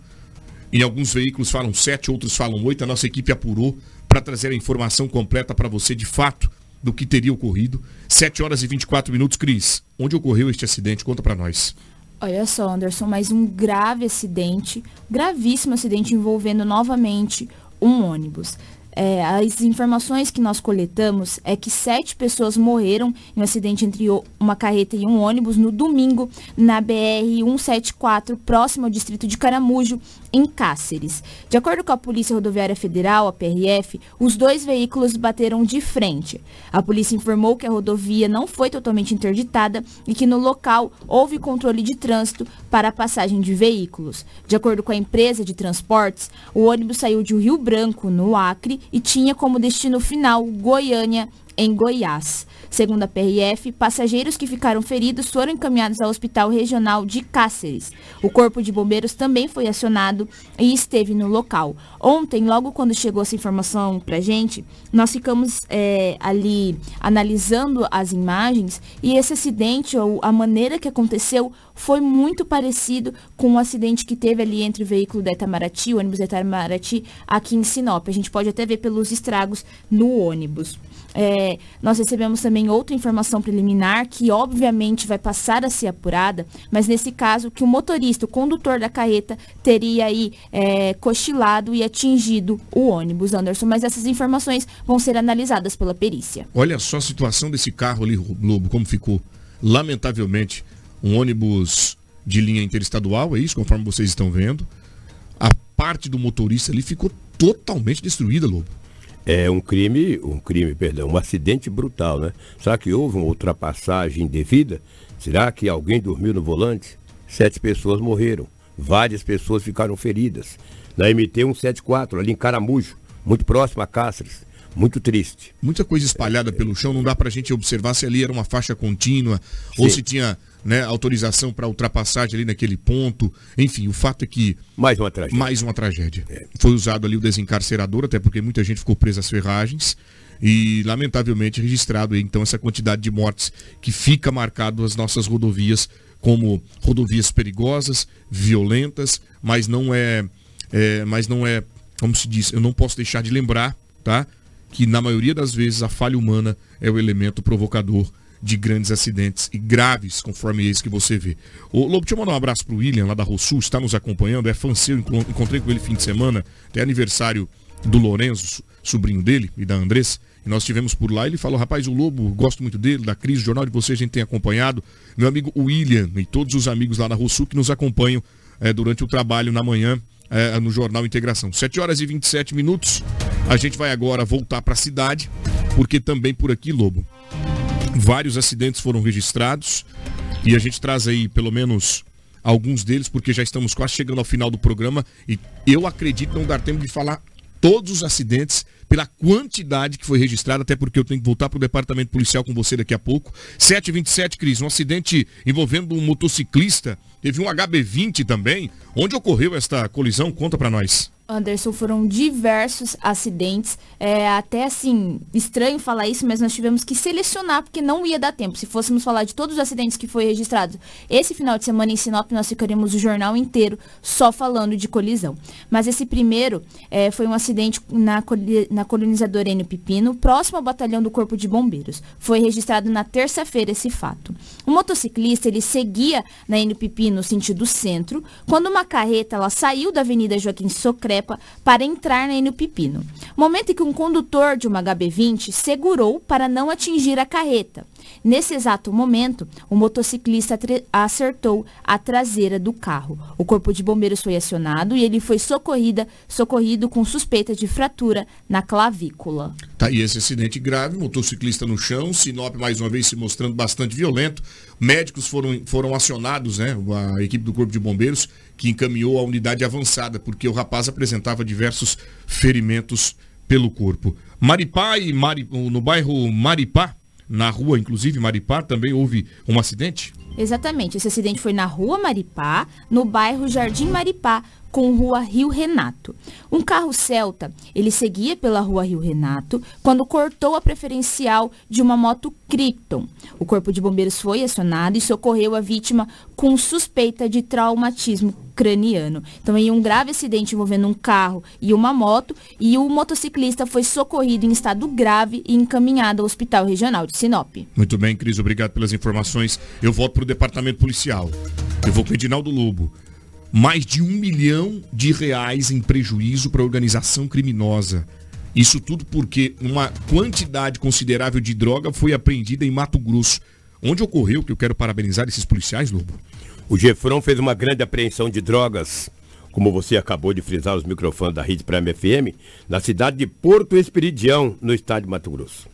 Em alguns veículos falam sete, outros falam oito. A nossa equipe apurou para trazer a informação completa para você de fato do que teria ocorrido. 7 horas e 24 minutos, Cris. Onde ocorreu este acidente? Conta para nós. Olha só, Anderson, mais um grave acidente, gravíssimo acidente envolvendo novamente um ônibus. É, as informações que nós coletamos é que sete pessoas morreram em um acidente entre uma carreta e um ônibus no domingo na BR-174, próximo ao distrito de Caramujo, em Cáceres. De acordo com a Polícia Rodoviária Federal, a PRF, os dois veículos bateram de frente. A polícia informou que a rodovia não foi totalmente interditada e que no local houve controle de trânsito para a passagem de veículos. De acordo com a empresa de transportes, o ônibus saiu de Rio Branco, no Acre, e tinha como destino final Goiânia, em Goiás. Segundo a PRF, passageiros que ficaram feridos foram encaminhados ao Hospital Regional de Cáceres. O Corpo de Bombeiros também foi acionado e esteve no local. Ontem, logo quando chegou essa informação pra gente, nós ficamos é, ali analisando as imagens e esse acidente ou a maneira que aconteceu foi muito parecido com o acidente que teve ali entre o veículo da Itamaraty, o ônibus da Itamaraty, aqui em Sinop. A gente pode até ver pelos estragos no ônibus. É, nós recebemos também outra informação preliminar que obviamente vai passar a ser apurada, mas nesse caso que o motorista, o condutor da carreta, teria aí é, cochilado e atingido o ônibus, Anderson. Mas essas informações vão ser analisadas pela perícia. Olha só a situação desse carro ali, Lobo, como ficou. Lamentavelmente, um ônibus de linha interestadual, é isso, conforme vocês estão vendo. A parte do motorista ali ficou totalmente destruída, Lobo. É um crime, um crime, perdão, um acidente brutal, né? Será que houve uma ultrapassagem indevida? Será que alguém dormiu no volante? Sete pessoas morreram, várias pessoas ficaram feridas. Na MT 174, ali em Caramujo, muito próximo a Cáceres. Muito triste. Muita coisa espalhada pelo chão, não dá pra gente observar se ali era uma faixa contínua Sim. ou se tinha né, autorização para ultrapassagem ali naquele ponto. Enfim, o fato é que. Mais uma tragédia. Mais uma tragédia. É. Foi usado ali o desencarcerador, até porque muita gente ficou presa às ferragens. E, lamentavelmente, registrado aí, então essa quantidade de mortes que fica marcado as nossas rodovias como rodovias perigosas, violentas, mas não é, é mas não é, como se diz, eu não posso deixar de lembrar, tá? Que na maioria das vezes a falha humana é o elemento provocador de grandes acidentes e graves, conforme esse que você vê. O Lobo, deixa eu mandar um abraço pro William, lá da Rossul, está nos acompanhando, é fã seu, encontrei com ele fim de semana, tem aniversário do Lorenzo, sobrinho dele, e da Andressa, e nós estivemos por lá, ele falou, rapaz, o Lobo, gosto muito dele, da crise, o jornal de vocês a gente tem acompanhado, meu amigo William e todos os amigos lá da Rossul que nos acompanham é, durante o trabalho na manhã, é, no Jornal Integração. 7 horas e 27 minutos, a gente vai agora voltar para a cidade, porque também por aqui, Lobo, Vários acidentes foram registrados e a gente traz aí pelo menos alguns deles, porque já estamos quase chegando ao final do programa e eu acredito não dar tempo de falar todos os acidentes pela quantidade que foi registrada, até porque eu tenho que voltar para o departamento policial com você daqui a pouco. 727, Cris, um acidente envolvendo um motociclista, teve um HB20 também. Onde ocorreu esta colisão? Conta para nós. Anderson, foram diversos acidentes. É até assim, estranho falar isso, mas nós tivemos que selecionar porque não ia dar tempo. Se fôssemos falar de todos os acidentes que foi registrados esse final de semana em Sinop, nós ficaríamos o jornal inteiro só falando de colisão. Mas esse primeiro é, foi um acidente na, na colonizadora Enio Pipino, próximo ao batalhão do Corpo de Bombeiros. Foi registrado na terça-feira esse fato. O motociclista ele seguia na Enio Pipino sentido centro, quando uma carreta ela saiu da Avenida Joaquim Socré para entrar na Enio Pipino. Momento em que um condutor de uma HB20 segurou para não atingir a carreta. Nesse exato momento, o motociclista acertou a traseira do carro. O corpo de bombeiros foi acionado e ele foi socorrida, socorrido com suspeita de fratura na clavícula. Tá aí esse acidente grave, motociclista no chão, Sinop mais uma vez se mostrando bastante violento. Médicos foram, foram acionados, né? A equipe do Corpo de Bombeiros, que encaminhou a unidade avançada, porque o rapaz apresentava diversos ferimentos pelo corpo. Maripá e Mari, no bairro Maripá, na rua, inclusive, Maripá, também houve um acidente? Exatamente. Esse acidente foi na rua Maripá, no bairro Jardim Maripá, com rua Rio Renato. Um carro Celta, ele seguia pela rua Rio Renato quando cortou a preferencial de uma moto Krypton. O corpo de bombeiros foi acionado e socorreu a vítima com suspeita de traumatismo craniano. Então, em um grave acidente envolvendo um carro e uma moto, e o motociclista foi socorrido em estado grave e encaminhado ao Hospital Regional de Sinop. Muito bem, Cris, obrigado pelas informações. Eu volto para o departamento policial. Eu vou com Edinaldo Lobo mais de um milhão de reais em prejuízo para a organização criminosa. Isso tudo porque uma quantidade considerável de droga foi apreendida em Mato Grosso. Onde ocorreu, que eu quero parabenizar esses policiais, Lobo? O Gefrão fez uma grande apreensão de drogas, como você acabou de frisar os microfones da Rede Prime FM, na cidade de Porto Esperidião, no estado de Mato Grosso.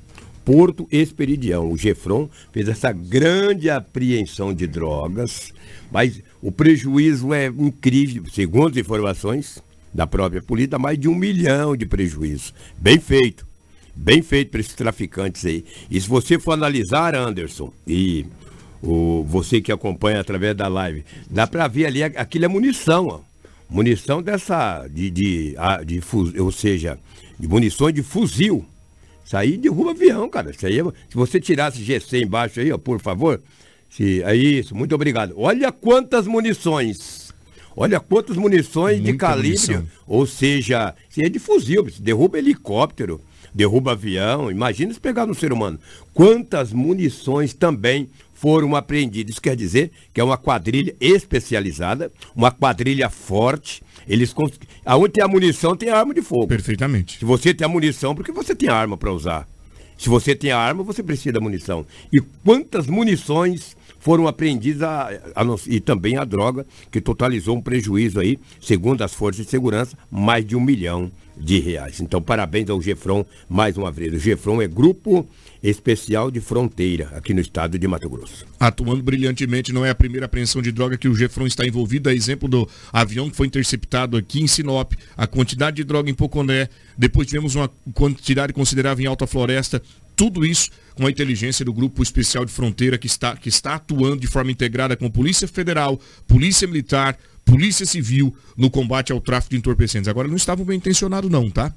Porto Esperidião. O Gefron fez essa grande apreensão de drogas, mas o prejuízo é incrível, segundo as informações da própria polícia, mais de um milhão de prejuízo. Bem feito. Bem feito para esses traficantes aí. E se você for analisar, Anderson, e o, você que acompanha através da live, dá para ver ali, aquilo é munição, ó. Munição dessa, de, de, de, de ou seja, de munições de fuzil. Isso aí derruba avião, cara. Isso aí, é, se você tirasse GC embaixo aí, ó, por favor. Se, é isso, muito obrigado. Olha quantas munições. Olha quantas munições Muita de calibre. Munição. Ou seja, se é de fuzil, derruba helicóptero, derruba avião. Imagina se pegar no ser humano. Quantas munições também foram apreendidas. Isso quer dizer que é uma quadrilha especializada, uma quadrilha forte. Eles aonde tem a munição tem a arma de fogo. Perfeitamente. Se você tem a munição, porque você tem arma para usar. Se você tem a arma, você precisa da munição. E quantas munições foram apreendidas a, a, e também a droga, que totalizou um prejuízo aí, segundo as forças de segurança, mais de um milhão de reais. Então, parabéns ao Gefron mais uma vez. O Gefron é grupo especial de fronteira aqui no estado de Mato Grosso. Atuando brilhantemente, não é a primeira apreensão de droga que o Gefron está envolvido, é exemplo do avião que foi interceptado aqui em Sinop, a quantidade de droga em Poconé, depois tivemos uma quantidade considerável em Alta Floresta, tudo isso com a inteligência do Grupo Especial de Fronteira que está, que está atuando de forma integrada com Polícia Federal, Polícia Militar, Polícia Civil no combate ao tráfico de entorpecentes. Agora não estavam bem intencionados não, tá?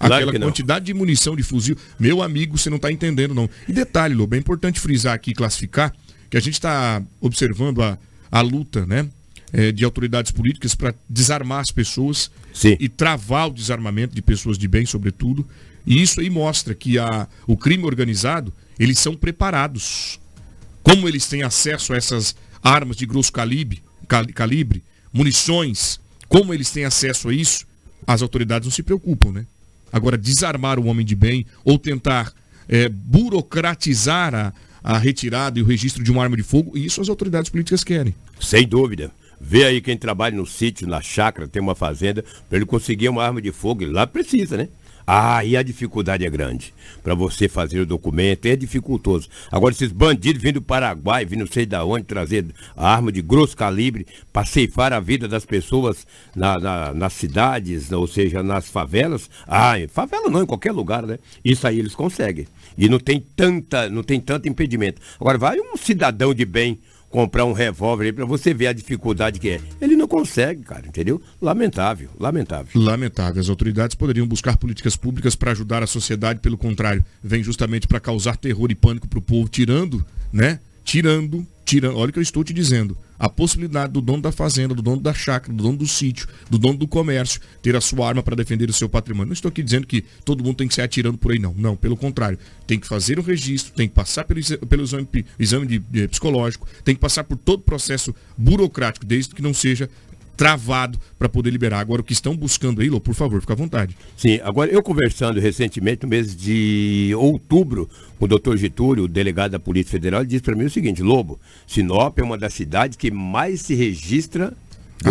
Aquela claro quantidade de munição de fuzil. Meu amigo, você não está entendendo, não. E detalhe, Lobo, é importante frisar aqui, classificar, que a gente está observando a, a luta, né? É, de autoridades políticas para desarmar as pessoas Sim. e travar o desarmamento de pessoas de bem, sobretudo. E isso aí mostra que a, o crime organizado, eles são preparados. Como eles têm acesso a essas armas de grosso calibre, calibre munições, como eles têm acesso a isso, as autoridades não se preocupam, né? Agora, desarmar o homem de bem ou tentar é, burocratizar a, a retirada e o registro de uma arma de fogo, isso as autoridades políticas querem. Sem dúvida. Vê aí quem trabalha no sítio, na chácara, tem uma fazenda, para ele conseguir uma arma de fogo, lá precisa, né? Ah, e a dificuldade é grande. Para você fazer o documento, é dificultoso. Agora, esses bandidos vindo do Paraguai, vindo não sei da onde, trazer arma de grosso calibre para ceifar a vida das pessoas na, na, nas cidades, ou seja, nas favelas. Ah, em favela não, em qualquer lugar, né? Isso aí eles conseguem. E não tem tanta, não tem tanto impedimento. Agora, vai um cidadão de bem comprar um revólver aí para você ver a dificuldade que é. Ele não consegue, cara, entendeu? Lamentável, lamentável. Lamentável. As autoridades poderiam buscar políticas públicas para ajudar a sociedade, pelo contrário, vem justamente para causar terror e pânico para o povo, tirando, né? Tirando, tirando, olha o que eu estou te dizendo a possibilidade do dono da fazenda, do dono da chácara, do dono do sítio, do dono do comércio, ter a sua arma para defender o seu patrimônio. Não estou aqui dizendo que todo mundo tem que sair atirando por aí, não. Não, pelo contrário. Tem que fazer o registro, tem que passar pelo, pelo exame, exame de, de, psicológico, tem que passar por todo o processo burocrático, desde que não seja travado para poder liberar. Agora, o que estão buscando aí, Lô, por favor, fica à vontade. Sim, agora eu conversando recentemente, no mês de outubro, com o doutor Getúlio, o delegado da Polícia Federal, ele disse para mim o seguinte, Lobo, Sinop é uma das cidades que mais se registra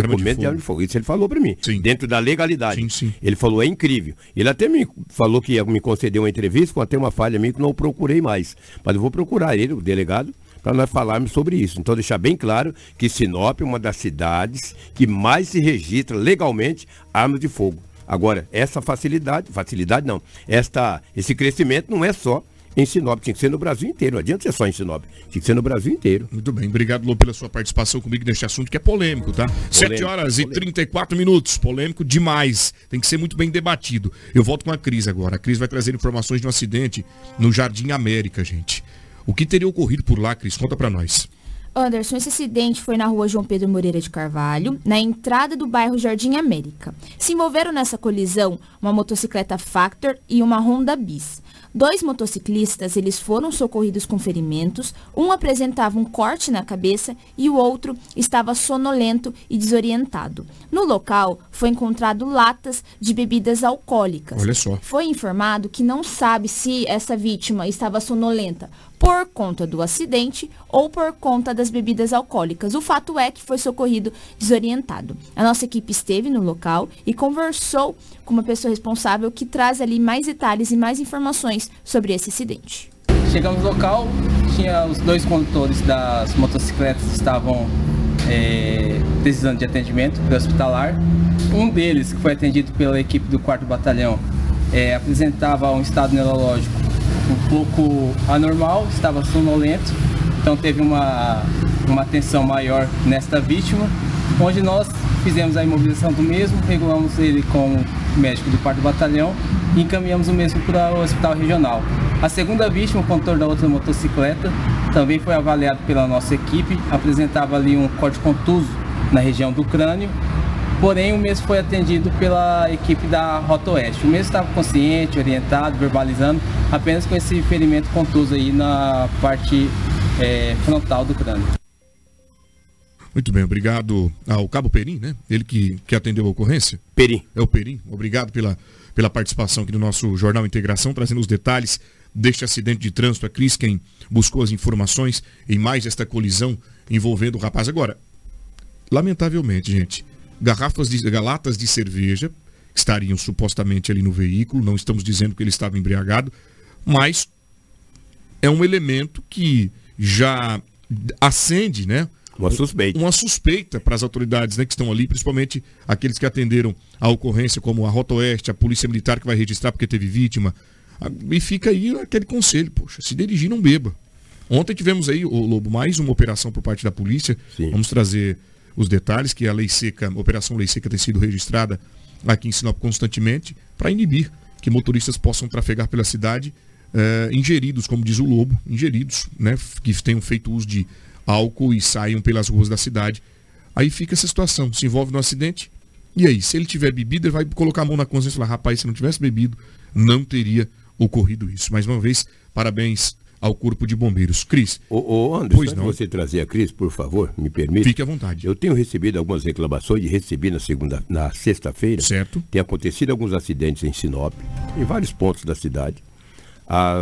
documento de arma de fogo. Isso ele falou para mim, sim. dentro da legalidade. Sim, sim. Ele falou, é incrível. Ele até me falou que ia me conceder uma entrevista, com até uma falha minha que não procurei mais. Mas eu vou procurar ele, o delegado, para nós falarmos sobre isso. Então, deixar bem claro que Sinop é uma das cidades que mais se registra legalmente armas de fogo. Agora, essa facilidade, facilidade não, esta, esse crescimento não é só em Sinop, tinha que ser no Brasil inteiro, não adianta ser só em Sinop, tinha que ser no Brasil inteiro. Muito bem, obrigado Lô pela sua participação comigo neste assunto que é polêmico, tá? Polêmico, 7 horas polêmico. e 34 minutos, polêmico demais, tem que ser muito bem debatido. Eu volto com a Cris agora, a Cris vai trazer informações de um acidente no Jardim América, gente. O que teria ocorrido por lá, Cris? Conta para nós. Anderson, esse acidente foi na rua João Pedro Moreira de Carvalho, na entrada do bairro Jardim América. Se envolveram nessa colisão uma motocicleta Factor e uma Honda Bis. Dois motociclistas, eles foram socorridos com ferimentos, um apresentava um corte na cabeça e o outro estava sonolento e desorientado. No local, foi encontrado latas de bebidas alcoólicas. Olha só. Foi informado que não sabe se essa vítima estava sonolenta por conta do acidente ou por conta das bebidas alcoólicas. O fato é que foi socorrido desorientado. A nossa equipe esteve no local e conversou com uma pessoa responsável que traz ali mais detalhes e mais informações sobre esse acidente. Chegamos no local, tinha os dois condutores das motocicletas estavam é, precisando de atendimento hospitalar. Um deles, que foi atendido pela equipe do 4 Batalhão, é, apresentava um estado neurológico um pouco anormal, estava sonolento, então teve uma, uma atenção maior nesta vítima, onde nós fizemos a imobilização do mesmo, regulamos ele com o médico do quarto batalhão e encaminhamos o mesmo para o hospital regional. A segunda vítima, o condutor da outra motocicleta, também foi avaliado pela nossa equipe, apresentava ali um corte contuso na região do crânio, porém o mesmo foi atendido pela equipe da Rota Oeste. O mesmo estava consciente, orientado, verbalizando, apenas com esse ferimento contuso aí na parte é, frontal do crânio. Muito bem, obrigado ao Cabo Perim, né? Ele que, que atendeu a ocorrência. Perim. É o Perim. Obrigado pela, pela participação aqui no nosso Jornal Integração, trazendo os detalhes deste acidente de trânsito. A Cris, quem buscou as informações em mais esta colisão envolvendo o rapaz. Agora, lamentavelmente, gente, garrafas de latas de cerveja estariam supostamente ali no veículo, não estamos dizendo que ele estava embriagado, mas é um elemento que já acende, né? Uma suspeita. Uma suspeita para as autoridades né, que estão ali, principalmente aqueles que atenderam a ocorrência, como a Rota Oeste, a Polícia Militar que vai registrar porque teve vítima. E fica aí aquele conselho, poxa, se dirigir não beba. Ontem tivemos aí, o Lobo, mais uma operação por parte da polícia. Sim. Vamos trazer os detalhes, que a Lei Seca, a Operação Lei Seca tem sido registrada aqui em Sinop constantemente para inibir que motoristas possam trafegar pela cidade eh, ingeridos, como diz o Lobo, ingeridos, né, que tenham feito uso de álcool e saiam pelas ruas da cidade. Aí fica essa situação, se envolve no acidente, e aí, se ele tiver bebido, ele vai colocar a mão na consciência e falar, rapaz, se não tivesse bebido, não teria ocorrido isso. Mais uma vez, parabéns ao Corpo de Bombeiros. Cris. Ô, ô Anderson, pois não. você trazer a Cris, por favor, me permite. Fique à vontade. Eu tenho recebido algumas reclamações e recebi na segunda, na sexta-feira. Certo. Tem acontecido alguns acidentes em Sinop, em vários pontos da cidade. Ah,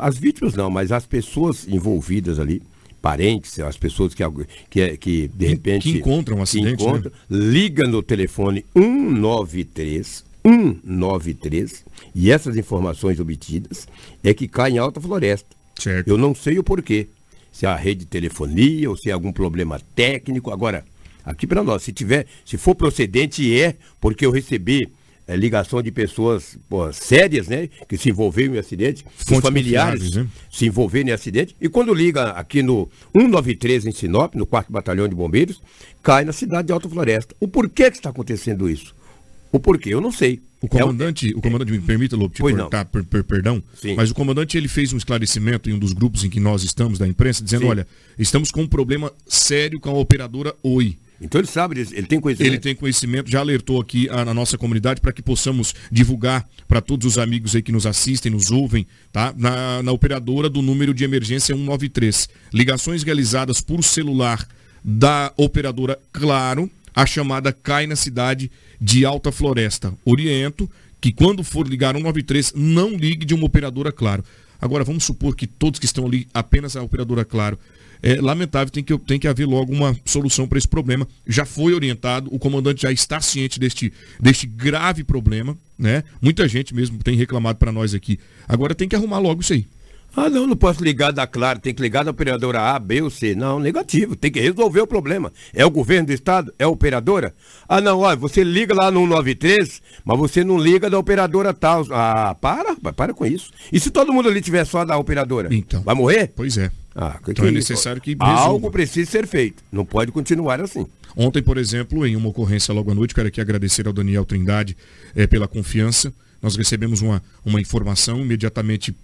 as vítimas não, mas as pessoas envolvidas ali parentes, as pessoas que, que, que de repente. Que encontram um acidente. Encontram, né? Liga no telefone 193, 193, e essas informações obtidas é que cai em alta floresta. Certo. Eu não sei o porquê. Se é a rede de telefonia ou se é algum problema técnico. Agora, aqui para nós, se tiver, se for procedente, é porque eu recebi é, ligação de pessoas pô, sérias, né? Que se envolveram em acidente, os familiares né? se envolveram em acidente. E quando liga aqui no 193 em Sinop, no 4 Batalhão de Bombeiros, cai na cidade de Alta Floresta. O porquê que está acontecendo isso? O porquê, eu não sei. O comandante, é, o comandante, me permita, Lobo, te cortar, per, per, perdão, Sim. mas o comandante ele fez um esclarecimento em um dos grupos em que nós estamos da imprensa, dizendo, Sim. olha, estamos com um problema sério com a operadora Oi. Então ele sabe, ele tem conhecimento. Ele tem conhecimento, já alertou aqui a, na nossa comunidade para que possamos divulgar para todos os amigos aí que nos assistem, nos ouvem, tá? Na, na operadora do número de emergência 193. Ligações realizadas por celular da operadora Claro, a chamada cai na cidade de Alta Floresta. Oriento que quando for ligar 193, não ligue de uma operadora Claro. Agora vamos supor que todos que estão ali, apenas a operadora Claro, é lamentável, tem que, tem que haver logo uma solução para esse problema. Já foi orientado, o comandante já está ciente deste, deste grave problema, né? Muita gente mesmo tem reclamado para nós aqui. Agora tem que arrumar logo isso aí. Ah, não, não posso ligar da Claro, tem que ligar da operadora A, B ou C. Não, negativo, tem que resolver o problema. É o governo do estado? É a operadora? Ah, não, olha, você liga lá no 193, mas você não liga da operadora tal. Ah, para, para com isso. E se todo mundo ali tiver só da operadora? Então. Vai morrer? Pois é. Ah, que então que é necessário que resolva. Algo precisa ser feito. Não pode continuar assim. Ontem, por exemplo, em uma ocorrência logo à noite, quero aqui agradecer ao Daniel Trindade é, pela confiança. Nós recebemos uma, uma informação, imediatamente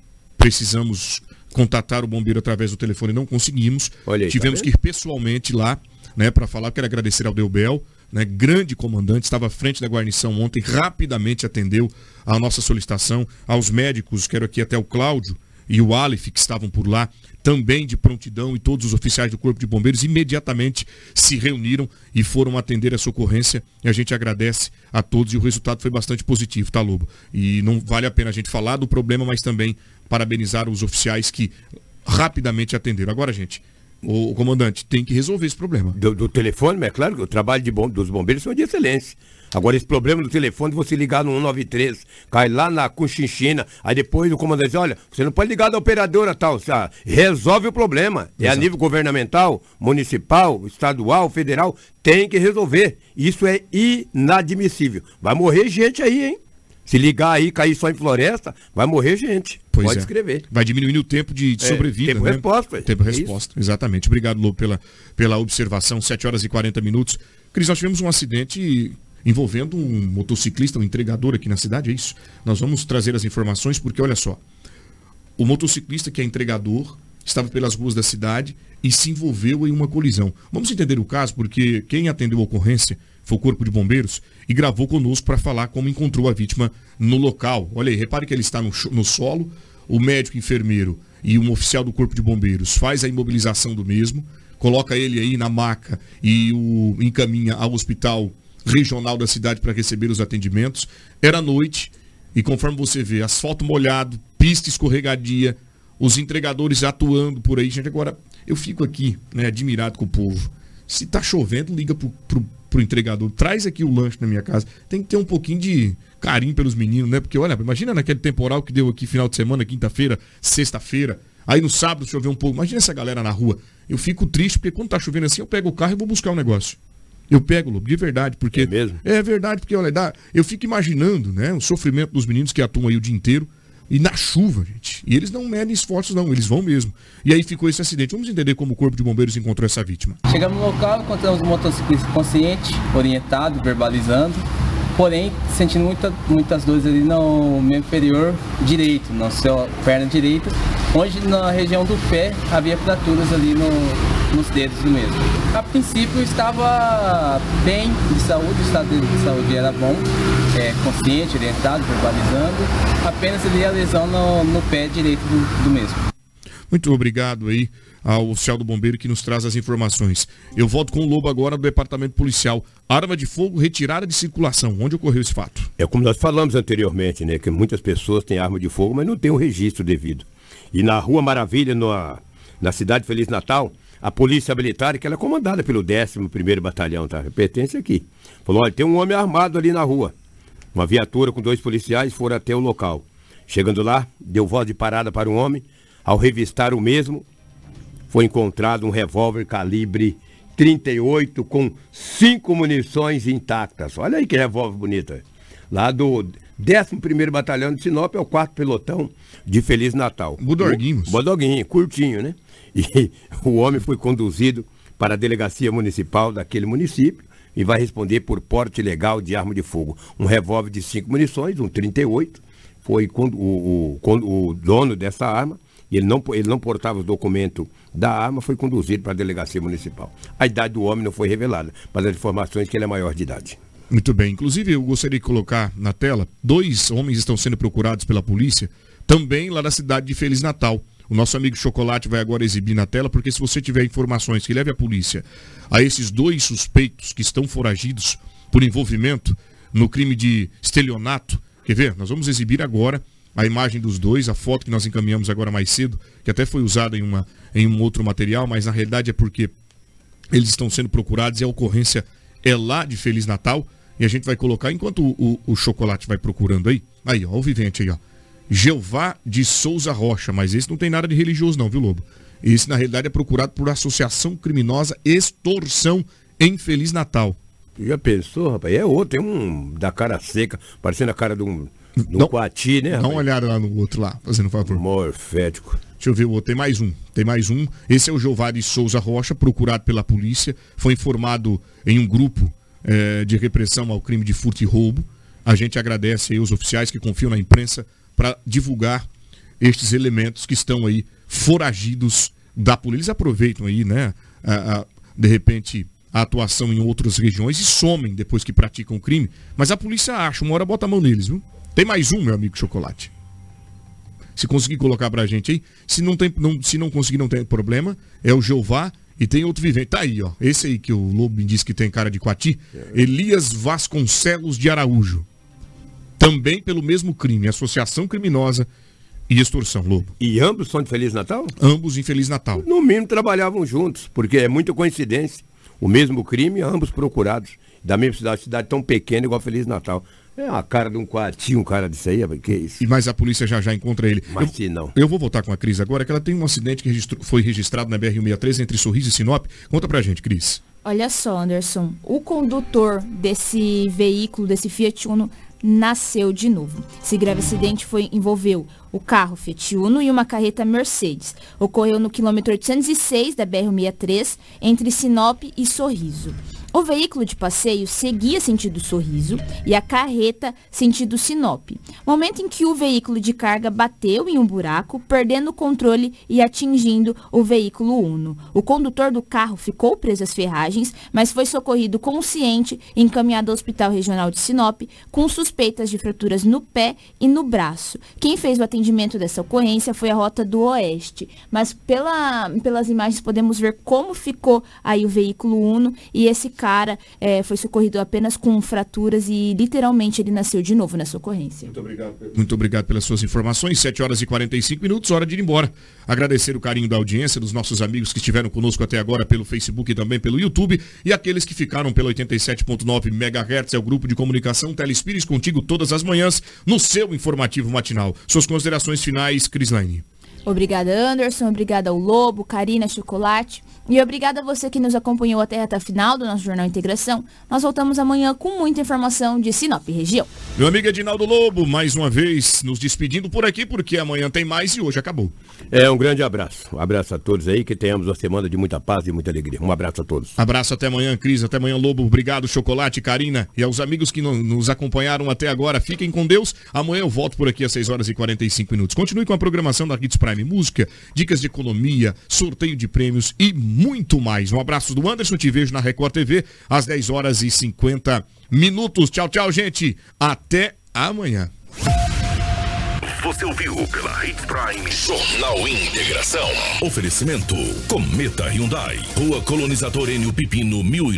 precisamos contatar o bombeiro através do telefone, não conseguimos. Aí, Tivemos tá que ir pessoalmente lá, né, para falar. Quero agradecer ao Delbel, né, grande comandante, estava à frente da guarnição ontem, rapidamente atendeu a nossa solicitação. Aos médicos, quero aqui até o Cláudio e o Aleph, que estavam por lá, também de prontidão, e todos os oficiais do Corpo de Bombeiros imediatamente se reuniram e foram atender essa ocorrência. E a gente agradece a todos e o resultado foi bastante positivo, tá, Lobo? E não vale a pena a gente falar do problema, mas também parabenizar os oficiais que rapidamente atenderam. Agora, gente, o, comandante tem que resolver esse problema. Do, do telefone, é claro que o trabalho bom, dos bombeiros é de excelência. Agora, esse problema do telefone, você ligar no 193, cai lá na Conchinchina, aí depois o comandante diz, olha, você não pode ligar da operadora tal, ah, resolve o problema. Exato. É a nível governamental, municipal, estadual, federal, tem que resolver. Isso é inadmissível. Vai morrer gente aí, hein? Se ligar aí, cair só em floresta, vai morrer gente. Pois Pode é. escrever. Vai diminuir o tempo de, de É, sobrevida. tempo né? resposta, ué. Tempo É resposta, exatamente. Obrigado, Lobo, pela, pela observação. 7 horas e 40 minutos. Cris, nós tivemos um acidente envolvendo um motociclista, um entregador aqui na cidade, é isso? Nós vamos trazer as informações porque, olha só, o motociclista que é entregador estava pelas ruas da cidade e se envolveu em uma colisão. Vamos entender o caso porque quem atendeu a ocorrência foi o Corpo de Bombeiros e gravou conosco para falar como encontrou a vítima no local. Olha aí, repare que ele está no, no solo, o médico enfermeiro e um oficial do Corpo de Bombeiros faz a imobilização do mesmo, coloca ele aí na maca e o encaminha ao hospital regional da cidade para receber os atendimentos. Era noite e conforme você vê, asfalto molhado, pista escorregadia, os entregadores atuando por aí. Gente, agora eu fico aqui né, admirado com o povo. Se tá chovendo, liga pro, pro, pro entregador, traz aqui o lanche na minha casa. Tem que ter um pouquinho de carinho pelos meninos, né? Porque olha, imagina naquele temporal que deu aqui final de semana, quinta-feira, sexta-feira. Aí no sábado choveu um pouco. Imagina essa galera na rua. Eu fico triste porque quando tá chovendo assim, eu pego o carro e vou buscar um negócio. Eu pego, Lobo, de verdade, porque. É mesmo? É verdade, porque olha, dá, eu fico imaginando, né, o sofrimento dos meninos que atuam aí o dia inteiro e na chuva, gente. E eles não medem esforços, não, eles vão mesmo. E aí ficou esse acidente. Vamos entender como o Corpo de Bombeiros encontrou essa vítima. Chegamos no local, encontramos um motociclista consciente, orientado, verbalizando, porém sentindo muita, muitas dores ali no membro inferior direito, na sua perna direita, onde na região do pé havia fraturas ali no- nos dedos do mesmo. A princípio estava bem de saúde, o estado dele de saúde era bom, é, consciente, orientado, verbalizando, apenas ali a lesão no, no pé direito do- do mesmo. Muito obrigado aí ao oficial do bombeiro que nos traz as informações. Eu volto com o Lobo agora do departamento policial. Arma de fogo retirada de circulação. Onde ocorreu esse fato? É como nós falamos anteriormente, né? Que muitas pessoas têm arma de fogo, mas não tem o registro devido. E na Rua Maravilha, na, na cidade Feliz Natal, a polícia militar, que ela é comandada pelo 11º Batalhão, tá? Pertence aqui. Falou, olha, tem um homem armado ali na rua. Uma viatura com dois policiais foram até o local. Chegando lá, deu voz de parada para o homem. Ao revistar o mesmo, foi encontrado um revólver calibre 38 com cinco munições intactas. Olha aí que revólver bonita. Lá do 11º Batalhão de Sinop, é o quarto pelotão de Feliz Natal. Budorguinhos. Budorguinho, curtinho, né? E o homem foi conduzido para a delegacia municipal daquele município e vai responder por porte ilegal de arma de fogo. Um revólver de cinco munições, um 38, foi quando o, o, o dono dessa arma, ele não, ele não portava os documentos da arma, foi conduzido para a delegacia municipal. A idade do homem não foi revelada, mas as informações que ele é maior de idade. Muito bem. Inclusive, eu gostaria de colocar na tela, dois homens estão sendo procurados pela polícia, também lá na cidade de Feliz Natal. O nosso amigo Chocolate vai agora exibir na tela, porque se você tiver informações que leve a polícia a esses dois suspeitos que estão foragidos por envolvimento no crime de estelionato, quer ver? Nós vamos exibir agora a imagem dos dois, a foto que nós encaminhamos agora mais cedo, que até foi usada em, uma, em um outro material, mas na realidade é porque eles estão sendo procurados e a ocorrência é lá de Feliz Natal. E a gente vai colocar, enquanto o, o- o chocolate vai procurando aí, aí, ó, o vivente aí, ó. Jeová de Souza Rocha, mas esse não tem nada de religioso não, viu, Lobo? Esse, na realidade, é procurado por associação criminosa extorsão em Feliz Natal. Já pensou, rapaz? É outro, tem um da cara seca, parecendo a cara de um, de um Não- coati, né, Dá rapaz? uma olhada lá no outro lá, fazendo um favor. Morfético. Deixa eu ver o outro. Tem mais um. Tem mais um. Esse é o Jeová de Souza Rocha, procurado pela polícia. Foi informado em um grupo eh, de repressão ao crime de furto e roubo. A gente agradece aí os oficiais que confiam na imprensa para divulgar estes elementos que estão aí foragidos da polícia. Eles aproveitam aí, né? a- a- de repente, a atuação em outras regiões e somem depois que praticam o crime. Mas a polícia acha, uma hora bota a mão neles, viu? Tem mais um, meu amigo Chocolate. Se conseguir colocar pra gente aí. Se não, tem, não, se não conseguir, não tem problema. É o Jeová e tem outro vivente. Tá aí, ó. Esse aí que o Lobo me disse que tem cara de Coati. Elias Vasconcelos de Araújo. Também pelo mesmo crime, associação criminosa e extorsão, Lobo. E ambos são de Feliz Natal? Ambos em Feliz Natal. No mínimo trabalhavam juntos, porque é muita coincidência. O mesmo crime, ambos procurados. Da mesma cidade, cidade tão pequena igual Feliz Natal. É uma cara de um quartinho, um cara disso aí, que isso? E mas a polícia já já encontra ele. Mas eu, se não. eu vou voltar com a Cris agora, que ela tem um acidente que registrou- foi registrado na BR-163 entre Sorriso e Sinop. Conta pra gente, Cris. Olha só, Anderson, o condutor desse veículo, desse Fiat Uno, nasceu de novo. Esse grave acidente foi, envolveu o carro Fiat Uno e uma carreta Mercedes. Ocorreu no quilômetro 806 da BR-63, entre Sinop e Sorriso. O veículo de passeio seguia sentido Sorriso e a carreta sentido Sinop. Momento em que o veículo de carga bateu em um buraco, perdendo o controle e atingindo o veículo Uno. O condutor do carro ficou preso às ferragens, mas foi socorrido consciente e encaminhado ao Hospital Regional de Sinop com suspeitas de fraturas no pé e no braço. Quem fez o atendimento dessa ocorrência foi a Rota do Oeste, mas pela, pelas imagens podemos ver como ficou aí o veículo Uno e esse cara é, foi socorrido apenas com fraturas e literalmente ele nasceu de novo nessa ocorrência. Muito obrigado. Muito obrigado pelas suas informações. 7 horas e 45 minutos, hora de ir embora. Agradecer o carinho da audiência, dos nossos amigos que estiveram conosco até agora pelo Facebook e também pelo YouTube e aqueles que ficaram pelo 87.9 MHz, é o grupo de comunicação Telespires contigo todas as manhãs no seu informativo matinal. Suas considerações finais, Crislaine. Obrigada, Anderson. Obrigada ao Lobo, Karina, Chocolate. E obrigada a você que nos acompanhou até a reta final do nosso Jornal Integração. Nós voltamos amanhã com muita informação de Sinop região. Meu amigo Edinaldo Lobo, mais uma vez nos despedindo por aqui, porque amanhã tem mais e hoje acabou. É, um grande abraço. Um abraço a todos aí, que tenhamos uma semana de muita paz e muita alegria. Um abraço a todos. Abraço até amanhã, Cris. Até amanhã, Lobo. Obrigado, Chocolate, Karina. E aos amigos que no, nos acompanharam até agora, fiquem com Deus. Amanhã eu volto por aqui às 6 horas e 45 minutos. Continue com a programação da Hits Prime Música, dicas de economia, sorteio de prêmios e muito mais. Um abraço do Anderson, te vejo na Record TV às 10 horas e 50 minutos. Tchau, tchau, gente. Até amanhã. Você ouviu pela Hits Prime Jornal Integração. Oferecimento Cometa Hyundai. Rua Colonizador Enio Pipino 1009.